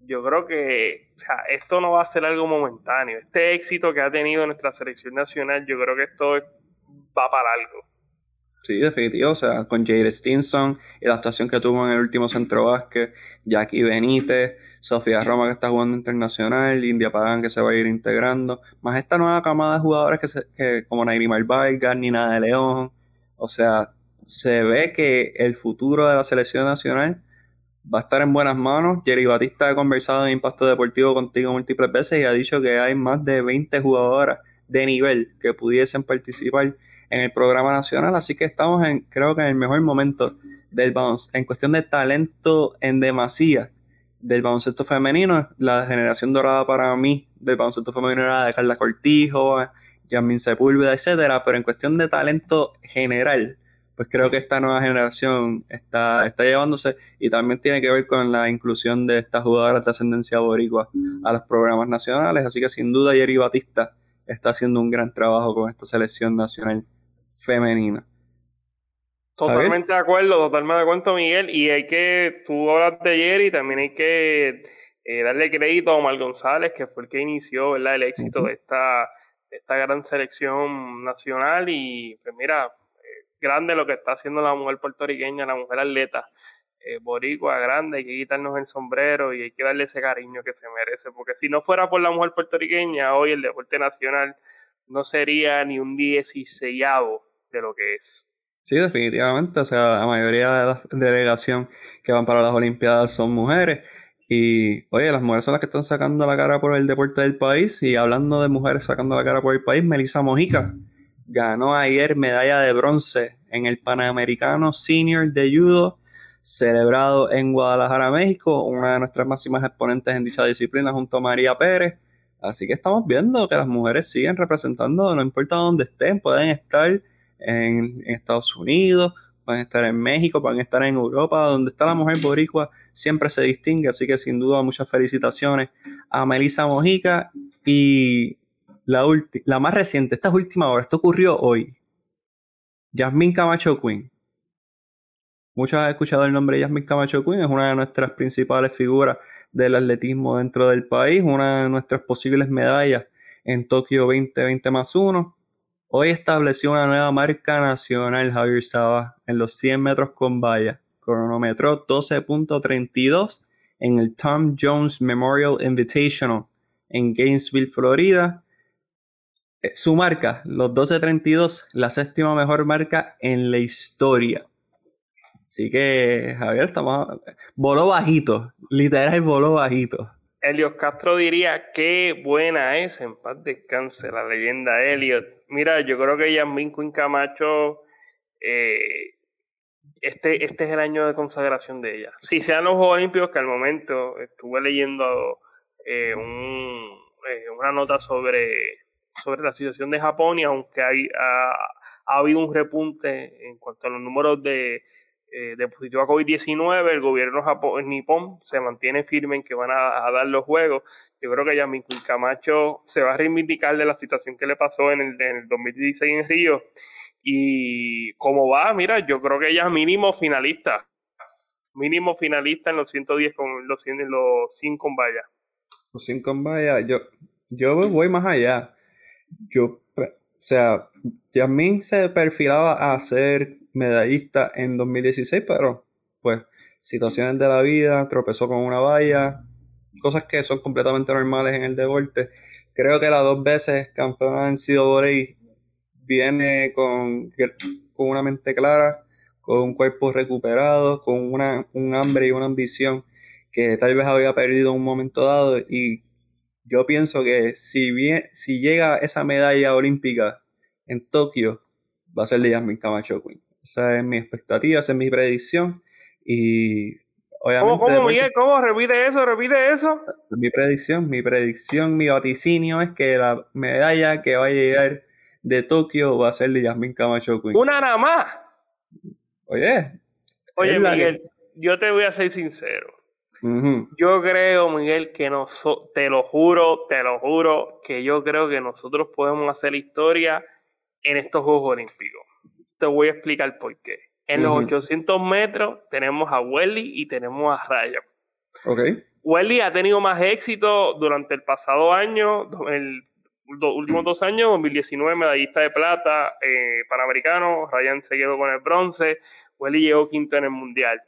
yo creo que esto no va a ser algo momentáneo. Este éxito que ha tenido nuestra selección nacional, yo creo que esto va para algo. Sí, definitivo. O sea, con Jade Stinson y la actuación que tuvo en el último centro básquet, Jackie Benítez, Sofía Roma que está jugando internacional, India Pagan que se va a ir integrando, más esta nueva camada de jugadores que, se, como Nairi Vargas, Nina de León. O sea, se ve que el futuro de la selección nacional va a estar en buenas manos. Jerry Batista ha conversado en Impacto Deportivo contigo múltiples veces y ha dicho que hay más de 20 jugadoras de nivel que pudiesen participar en el programa nacional, así que estamos en, creo que en el mejor momento del baloncesto, en cuestión de talento en demasía del baloncesto femenino, la generación dorada para mí del baloncesto femenino era de Carla Cortijo, Yasmin Sepúlveda, etcétera, pero en cuestión de talento general, pues creo que esta nueva generación está, está llevándose y también tiene que ver con la inclusión de estas jugadoras de ascendencia boricua a los programas nacionales. Así que sin duda Jerry Batista está haciendo un gran trabajo con esta selección nacional femenina. Totalmente de acuerdo, totalmente de acuerdo, Miguel. Y hay que, tú hablas de Jerry, también hay que eh, darle crédito a Omar González, que fue el que inició ¿verdad? el éxito de, esta, de esta gran selección nacional. Y pues mira, grande lo que está haciendo la mujer puertorriqueña, la mujer atleta. Eh, boricua, grande, hay que quitarnos el sombrero y hay que darle ese cariño que se merece, porque si no fuera por la mujer puertorriqueña, hoy el deporte nacional no sería ni un dieciséisavo de lo que es. Sí, definitivamente, o sea, la mayoría de la delegación que van para las Olimpiadas son mujeres. Y oye, las mujeres son las que están sacando la cara por el deporte del país. Y hablando de mujeres sacando la cara por el país, Melissa Mojica ganó ayer medalla de bronce en el Panamericano Senior de Judo, celebrado en Guadalajara, México, una de nuestras máximas exponentes en dicha disciplina junto a María Pérez. Así que estamos viendo que las mujeres siguen representando, no importa dónde estén, pueden estar en, Estados Unidos, pueden estar en México, pueden estar en Europa, donde está la mujer boricua, siempre se distingue, así que sin duda muchas felicitaciones a Melissa Mojica y la, la más reciente, esta última hora, esto ocurrió hoy. Yasmin Camacho Queen. Muchos han escuchado el nombre de Yasmin Camacho Queen, es una de nuestras principales figuras del atletismo dentro del país, una de nuestras posibles medallas en Tokio 2020 más 1. Hoy estableció una nueva marca nacional Javier Saba en los 100 metros con valla. Cronometró 12.32 en el Tom Jones Memorial Invitational en Gainesville, Florida. Eh, su marca, los 1232, la séptima mejor marca en la historia. Así que, Javier, estamos. Voló bajito, literal, voló bajito. Elios Castro diría: Qué buena es, en paz descanse, la leyenda Eliot. Mira, yo creo que Yasmin Quinn Camacho. Eh, este, este es el año de consagración de ella. Si sean los Juegos Olímpicos, que al momento estuve leyendo eh, una nota sobre sobre la situación de Japón y aunque hay, ha, habido un repunte en cuanto a los números de, eh, a COVID-19, el gobierno nipón se mantiene firme en que van a, dar los juegos. Yo creo que Yamin Camacho se va a reivindicar de la situación que le pasó en el, en el 2016 en Río. Y como va, mira, yo creo que ella es mínimo finalista. Mínimo finalista en los 110 con los, los 100 con valla. Los 100 con valla, yo, yo voy más allá yo, o sea, Yasmin se perfilaba a ser medallista en 2016, pero pues situaciones de la vida, tropezó con una valla, cosas que son completamente normales en el deporte. Creo que las dos veces campeona en sido Borey viene con, con una mente clara, con un cuerpo recuperado, con una, un hambre y una ambición que tal vez había perdido en un momento dado y yo pienso que si, bien, si llega esa medalla olímpica en Tokio, va a ser de Yasmin Camacho Queen. Esa es mi expectativa, esa es mi predicción. Y ¿Cómo, cómo, Miguel? ¿Cómo? Repite eso, repite eso. Mi predicción, mi predicción, mi vaticinio es que la medalla que va a llegar de Tokio va a ser de Yasmin Camacho Queen. Una nada más. Oye. Oye, Miguel, yo te voy a ser sincero. Yo creo, Miguel, que nosotros, te lo juro, te lo juro, que yo creo que nosotros podemos hacer historia en estos Juegos Olímpicos. Te voy a explicar por qué. En los 800 metros tenemos a Welly y tenemos a Ryan. Ok. Welly ha tenido más éxito durante el pasado año, el, los últimos dos años, 2019 medallista de plata eh, panamericano, Ryan se quedó con el bronce, Welly llegó quinto en el mundial.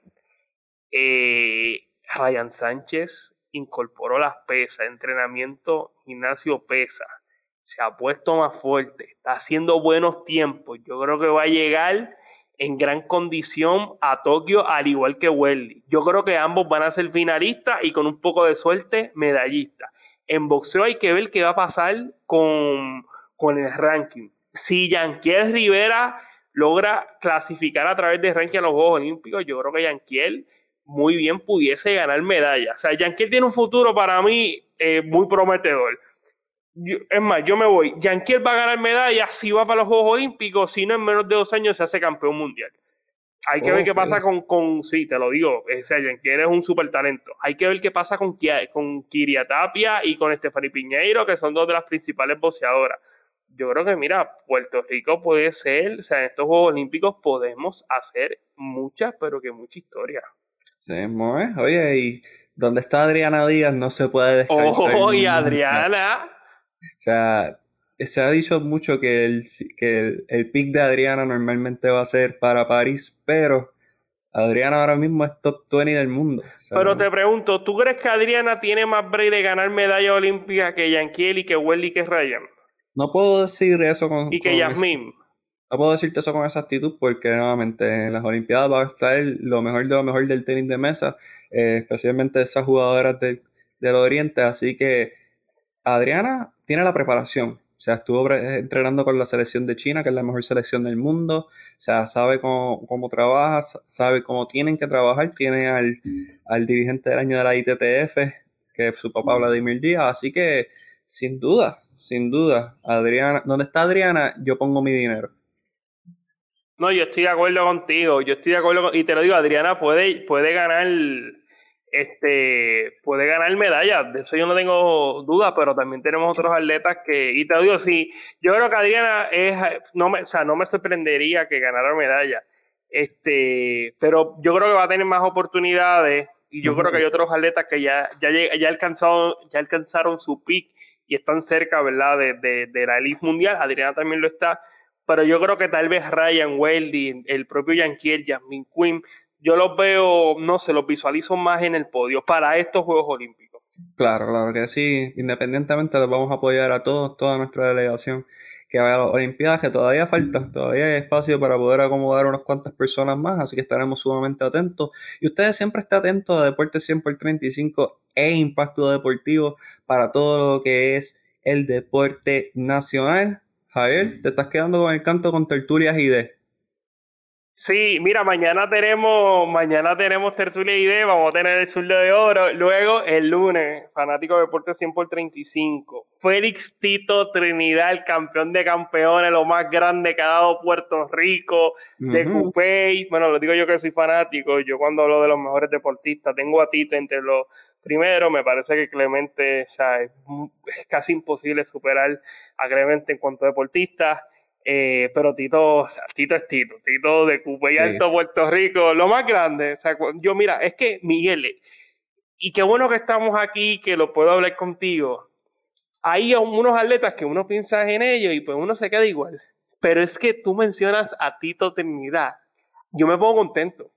Eh, Ryan Sánchez incorporó las pesas, entrenamiento, gimnasio pesa, se ha puesto más fuerte, está haciendo buenos tiempos. Yo creo que va a llegar en gran condición a Tokio, al igual que Welly. Yo creo que ambos van a ser finalistas y con un poco de suerte medallistas. En boxeo hay que ver qué va a pasar con, con el ranking. Si Yanquiel Rivera logra clasificar a través de ranking a los Juegos Olímpicos, yo creo que Yanquiel muy bien pudiese ganar medalla. O sea, Yanquiel tiene un futuro para mí eh, muy prometedor. Es más, yo me voy. Yanquiel va a ganar medalla si va para los Juegos Olímpicos, si no en menos de dos años se hace campeón mundial. Hay que ver qué pasa con, con, sí, te lo digo, o sea, Yanquiel es un super talento. Hay que ver qué pasa con, con Kiria Tapia y con Estefani Piñeiro, que son dos de las principales boxeadoras. Yo creo que, mira, Puerto Rico puede ser, o sea, en estos Juegos Olímpicos podemos hacer mucha, pero que mucha historia. Oye, y donde está Adriana Díaz no se puede descartar. ¡Oh, y Adriana! O sea, se ha dicho mucho que el, que el, pick de Adriana normalmente va a ser para París, pero Adriana ahora mismo es top 20 del mundo. pero te pregunto, ¿tú crees que Adriana tiene más break de ganar medalla olímpica que Yanquiel y que Welly que Ryan? No puedo decir eso con. Y que Yasmin. No puedo decirte eso con exactitud porque nuevamente en las Olimpiadas va a estar lo mejor de lo mejor del tenis de mesa, eh, especialmente esas jugadoras del, Oriente. Así que Adriana tiene la preparación. O sea, estuvo entrenando con la selección de China, que es la mejor selección del mundo. O sea, sabe cómo, cómo trabaja, sabe cómo tienen que trabajar. Tiene al, al dirigente del año de la ITTF, que es su papá Vladimir Díaz. Así que, sin duda, sin duda, Adriana, donde está Adriana, yo pongo mi dinero. No, yo estoy de acuerdo contigo. Yo estoy de acuerdo y te lo digo, Adriana puede, puede ganar este puede ganar medallas, de eso yo no tengo duda, pero también tenemos otros atletas que, y te digo, sí, yo creo que Adriana es, no me, o sea, no me sorprendería que ganara medalla, este, pero yo creo que va a tener más oportunidades y yo creo que hay otros atletas que ya, ya, ya, alcanzado, ya alcanzaron su pick y están cerca, ¿verdad?, de, de, de la elite mundial, Adriana también lo está, pero yo creo que tal vez Ryan Weldy, el propio Yanquiel, Jasmine Quinn, yo los veo, no sé, los visualizo más en el podio para estos Juegos Olímpicos. Claro, claro que sí, independientemente los vamos a apoyar a todos, toda nuestra delegación que vaya a las Olimpiadas, que todavía falta, todavía hay espacio para poder acomodar unas cuantas personas más, así que estaremos sumamente atentos. Y ustedes siempre estén atentos a Deporte 100 por 35 e Impacto Deportivo para todo lo que es el deporte nacional. Javier, te estás quedando con el canto con tertulias ID. Sí, mira, mañana tenemos, mañana tenemos tertulia ID, vamos a tener el zurdo de oro. Luego, el lunes, fanático de deporte 100 por 35. Félix Tito Trinidad, el campeón de campeones, lo más grande que ha dado Puerto Rico, de Coupé. Bueno, lo digo yo que soy fanático. Yo cuando hablo de los mejores deportistas, tengo a Tito entre los Primero, me parece que Clemente, o sea, es, casi imposible superar a Clemente en cuanto a deportista. Eh, pero Tito, o sea, Tito es Tito, Tito de Cuba y Alto, Puerto Rico, lo más grande. O sea, yo, mira, es que Miguel, y qué bueno que estamos aquí, que lo puedo hablar contigo. Hay unos atletas que uno piensa en ellos y pues uno se queda igual. Pero es que tú mencionas a Tito Trinidad. Yo me pongo contento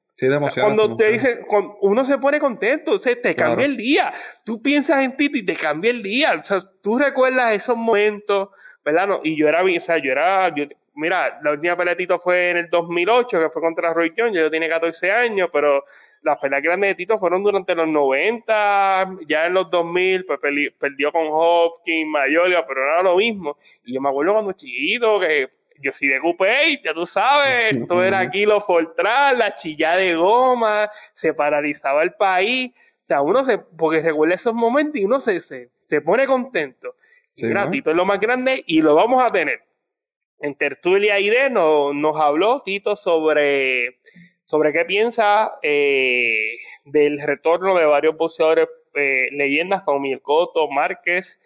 cuando te dicen, uno se pone contento, o sea, te cambia el día. Tú piensas en ti y te cambia el día. O sea, tú recuerdas esos momentos, ¿verdad? No, y yo era, o sea, yo era, mira, la última pelea de Tito fue en el 2008, que fue contra Roy Jones, yo tenía 14 años, pero las peleas grandes de Tito fueron durante los 90, ya en los 2000, pues perdió con Hopkins, Mayorga, pero era lo mismo. Y yo me acuerdo cuando chiquito, que yo sí de Coupé, ya tú sabes, [laughs] esto era aquí lo Fortran, la chilla de goma, se paralizaba el país. O sea, uno se, porque recuerda esos momentos y uno se, se, pone contento. Sí, es lo más grande y lo vamos a tener. En Tertulia ID nos, nos habló Tito sobre, sobre qué piensa eh, del retorno de varios boxeadores eh, leyendas como Miguel Cotto, Márquez,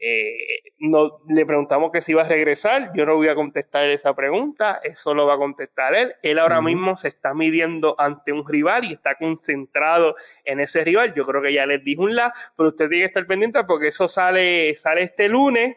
eh, no, le preguntamos que si iba a regresar. Yo no voy a contestar esa pregunta, eso lo va a contestar él. Él ahora mismo se está midiendo ante un rival y está concentrado en ese rival. Yo creo que ya les dije un la, pero usted tiene que estar pendiente porque eso sale, sale este lunes.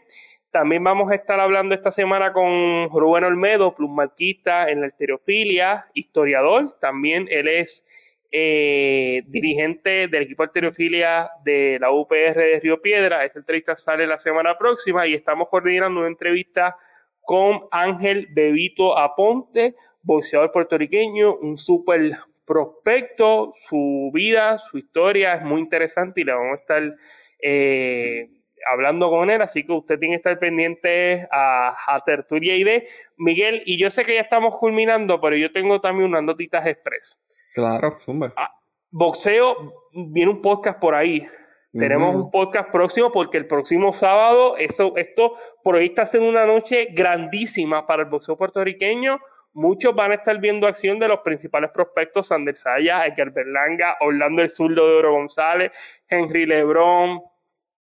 También vamos a estar hablando esta semana con Rubén Olmedo, plusmarquista en la arteriofilia, historiador. También él es eh, dirigente del equipo arteriofilia de la UPR de Río Piedra. Esta entrevista sale la semana próxima y estamos coordinando una entrevista con Ángel Bebito Aponte, boxeador puertorriqueño, un súper prospecto. Su vida, su historia es muy interesante y le vamos a estar eh, hablando con él, así que usted tiene que estar pendiente a, a Tertulia ID. Miguel, y yo sé que ya estamos culminando, pero yo tengo también unas notitas express. Claro, zumba. Ah, boxeo, viene un podcast por ahí. Tenemos un podcast próximo porque el próximo sábado, eso, esto por ahí está siendo una noche grandísima para el boxeo puertorriqueño. Muchos van a estar viendo acción de los principales prospectos: Sander Saya, Edgar Berlanga, Orlando el Zurdo de Oro González, Henry Lebrón.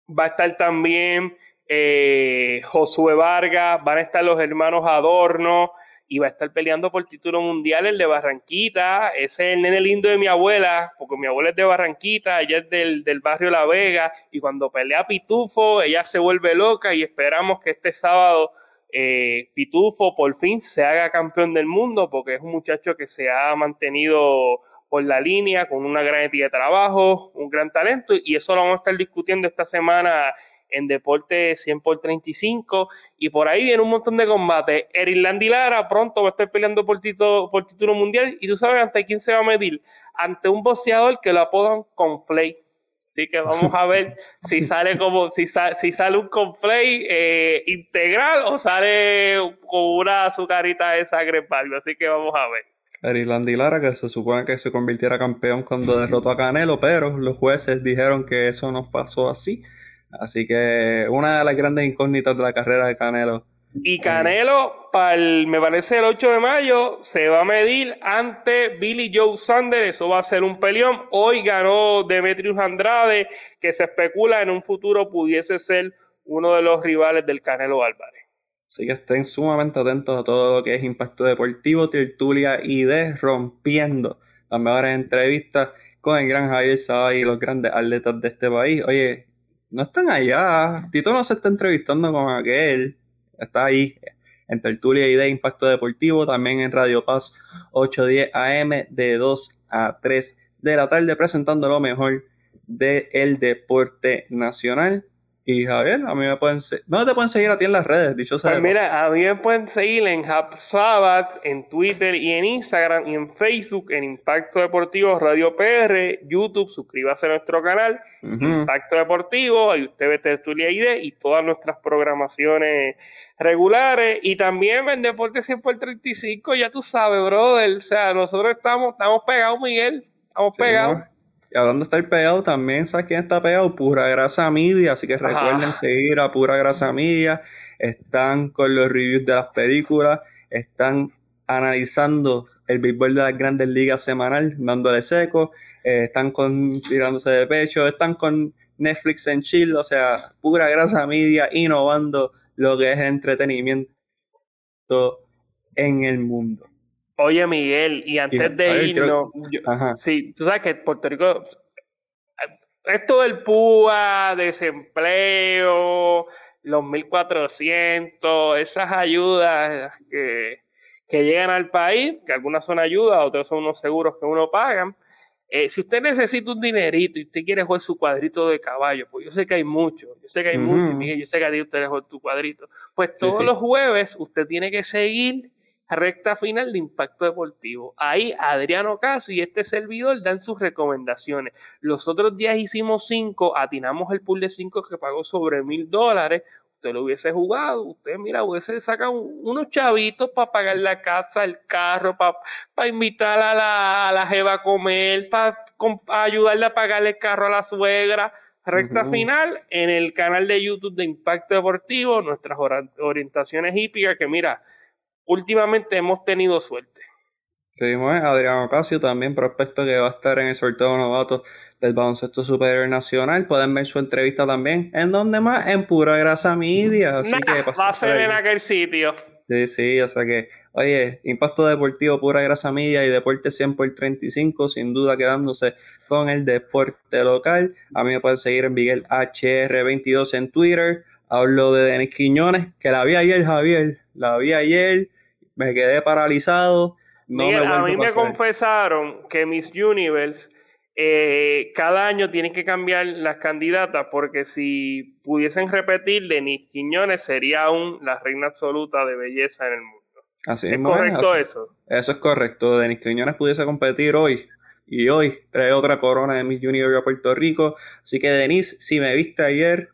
Va a estar también eh, Josué Vargas, van a estar los hermanos Adorno, y va a estar peleando por título mundial el de Barranquita. Ese es el nene lindo de mi abuela, porque mi abuela es de Barranquita, ella es del, del barrio La Vega, y cuando pelea Pitufo, ella se vuelve loca y esperamos que este sábado eh, Pitufo por fin se haga campeón del mundo, porque es un muchacho que se ha mantenido por la línea con una gran ética de trabajo, un gran talento, y eso lo vamos a estar discutiendo esta semana en deporte 100 por 35 y por ahí viene un montón de combates. Eric Lara pronto va a estar peleando por, título, por título mundial y tú sabes ante quién se va a medir. Ante un boxeador que lo apodan Conflay. Así que vamos a ver si sale como si, si sale un Conflay eh, integral o sale con una azucarita de sangre en Así que vamos a ver. Eric Lara, que se supone que se convirtiera campeón cuando derrotó a Canelo, pero los jueces dijeron que eso no pasó así. Así que una de las grandes incógnitas de la carrera de Canelo. Y Canelo, el, me parece el 8 de mayo, se va a medir ante Billy Joe Sanders. Eso va a ser un peleón. Hoy ganó Demetrius Andrade, que se especula en un futuro pudiese ser uno de los rivales del Canelo Álvarez. Así que estén sumamente atentos a todo lo que es impacto deportivo, tertulia y de rompiendo las mejores entrevistas con el gran Javier Saba y los grandes atletas de este país. Oye, no están allá. Tito no se está entrevistando con aquel. Está ahí en Tertulia y de Impacto Deportivo, también en Radio Paz 810 AM de 2 a 3 de la tarde, presentando lo mejor del deporte nacional. Y Javier, a mí me pueden seguir. ¿Dónde te pueden seguir a ti en las redes? Dicho sea pues mira, a mí me pueden seguir en HubSabbath, en Twitter y en Instagram y en Facebook, en Impacto Deportivo Radio PR, YouTube, suscríbase a nuestro canal, Impacto Deportivo, ahí usted ve Tertulia ID y todas nuestras programaciones regulares. Y también en Deporte 100 por 35, ya tú sabes, brother. O sea, nosotros estamos, estamos pegados, Miguel. Estamos pegados. Y hablando de estar pegado, también sabes quién está pegado, Pura Grasa Media, así que recuerden seguir a Pura Grasa Media. Están con los reviews de las películas, están analizando el béisbol de las grandes ligas semanal, dándole seco, eh, están con tirándose de pecho, están con Netflix en Chile, o sea, Pura Grasa Media innovando lo que es entretenimiento en el mundo. Oye, Miguel, y antes de irnos, sí, tú sabes que Puerto Rico, esto del PUA, desempleo, los 1400, esas ayudas que, llegan al país, que algunas son ayudas, otras son unos seguros que uno paga. Eh, si usted necesita un dinerito y usted quiere jugar su cuadrito de caballo, pues yo sé que hay muchos, yo sé que hay muchos, Miguel, yo sé que a ti usted le juega tu cuadrito. Pues todos los jueves usted tiene que seguir recta final de Impacto Deportivo. Ahí Adriano Caso y este servidor dan sus recomendaciones. Los otros días hicimos cinco, atinamos el pool de cinco que pagó sobre mil dólares. usted lo hubiese jugado, usted, mira, hubiese sacado unos chavitos para pagar la casa, el carro, para invitar a la, a la jeva a comer, para ayudarle a pagar el carro a la suegra. Recta final en el canal de YouTube de Impacto Deportivo, nuestras orientaciones hípicas, que mira, últimamente hemos tenido suerte. Seguimos ¿eh? Adrián Ocasio, también prospecto que va a estar en el sorteo novato del baloncesto superior nacional. Pueden ver su entrevista también. ¿En dónde más? En Pura Grasa Media. Así que va a ser en aquel sitio. Sí, sí, o sea que, oye, Impacto Deportivo, Pura Grasa Media y Deporte 100 por 35, sin duda quedándose con el deporte local. A mí me pueden seguir en Miguel HR22 en Twitter. Hablo de Denis Quiñones, que la vi ayer, Javier. La vi ayer, me quedé paralizado. No a mí me confesaron que Miss Universe eh, cada año tienen que cambiar las candidatas porque si pudiesen repetir, Denis Quiñones sería aún la reina absoluta de belleza en el mundo. Así ¿Es correcto eso? Eso es correcto. Denis Quiñones pudiese competir hoy y hoy trae otra corona de Miss Universe a Puerto Rico. Así que Denis, si me viste ayer,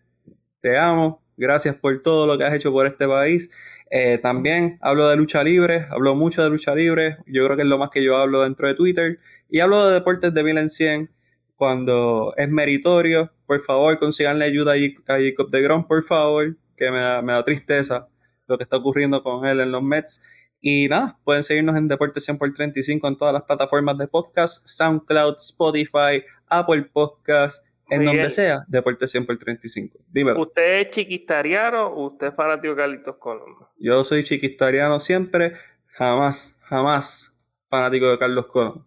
te amo. Gracias por todo lo que has hecho por este país. Eh, también hablo de lucha libre, hablo mucho de lucha libre. Yo creo que es lo más que yo hablo dentro de Twitter. Y hablo de deportes de mil en 100 cuando es meritorio. Por favor, consiganle ayuda a Jacob de Grom, por favor, que me da, tristeza lo que está ocurriendo con él en los Mets. Y nada, pueden seguirnos en Deportes 100 por 35 en todas las plataformas de podcast, SoundCloud, Spotify, Apple Podcast, en donde sea, Deportes 100 por 35. Dímelo. ¿Usted es chiquistariano o usted es fanático de Carlitos Colón? Yo soy chiquistariano siempre, jamás, jamás fanático de Carlos Colón.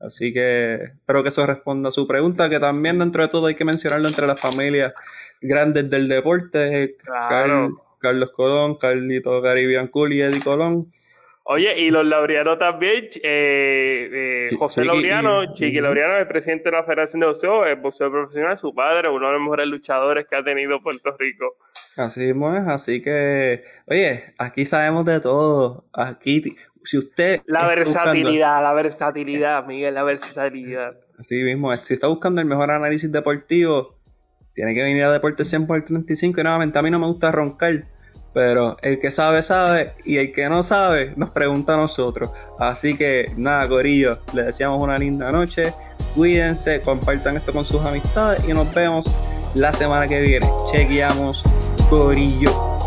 Así que espero que eso responda a su pregunta, que también dentro de todo hay que mencionarlo entre las familias grandes del deporte. Carlos Colón, Carlito Caribbean Cool y Eddie Colón. Oye, y los Laureano también, eh, eh, José Laureano, Chiqui Laureano, el presidente de la Federación de Boxeo, el boxeo profesional, su padre, uno de los mejores luchadores que ha tenido Puerto Rico. Así es, así que, oye, aquí sabemos de todo. Aquí si usted... La versatilidad, la versatilidad, Miguel, la versatilidad. Así mismo, si está buscando el mejor análisis deportivo, tiene que venir a Deportes 100 por 35 y nuevamente a mí no me gusta roncar, pero el que sabe, sabe y el que no sabe nos pregunta a nosotros. Así que nada, Corillo, les deseamos una linda noche, cuídense, compartan esto con sus amistades y nos vemos la semana que viene. Chequeamos, Corillo.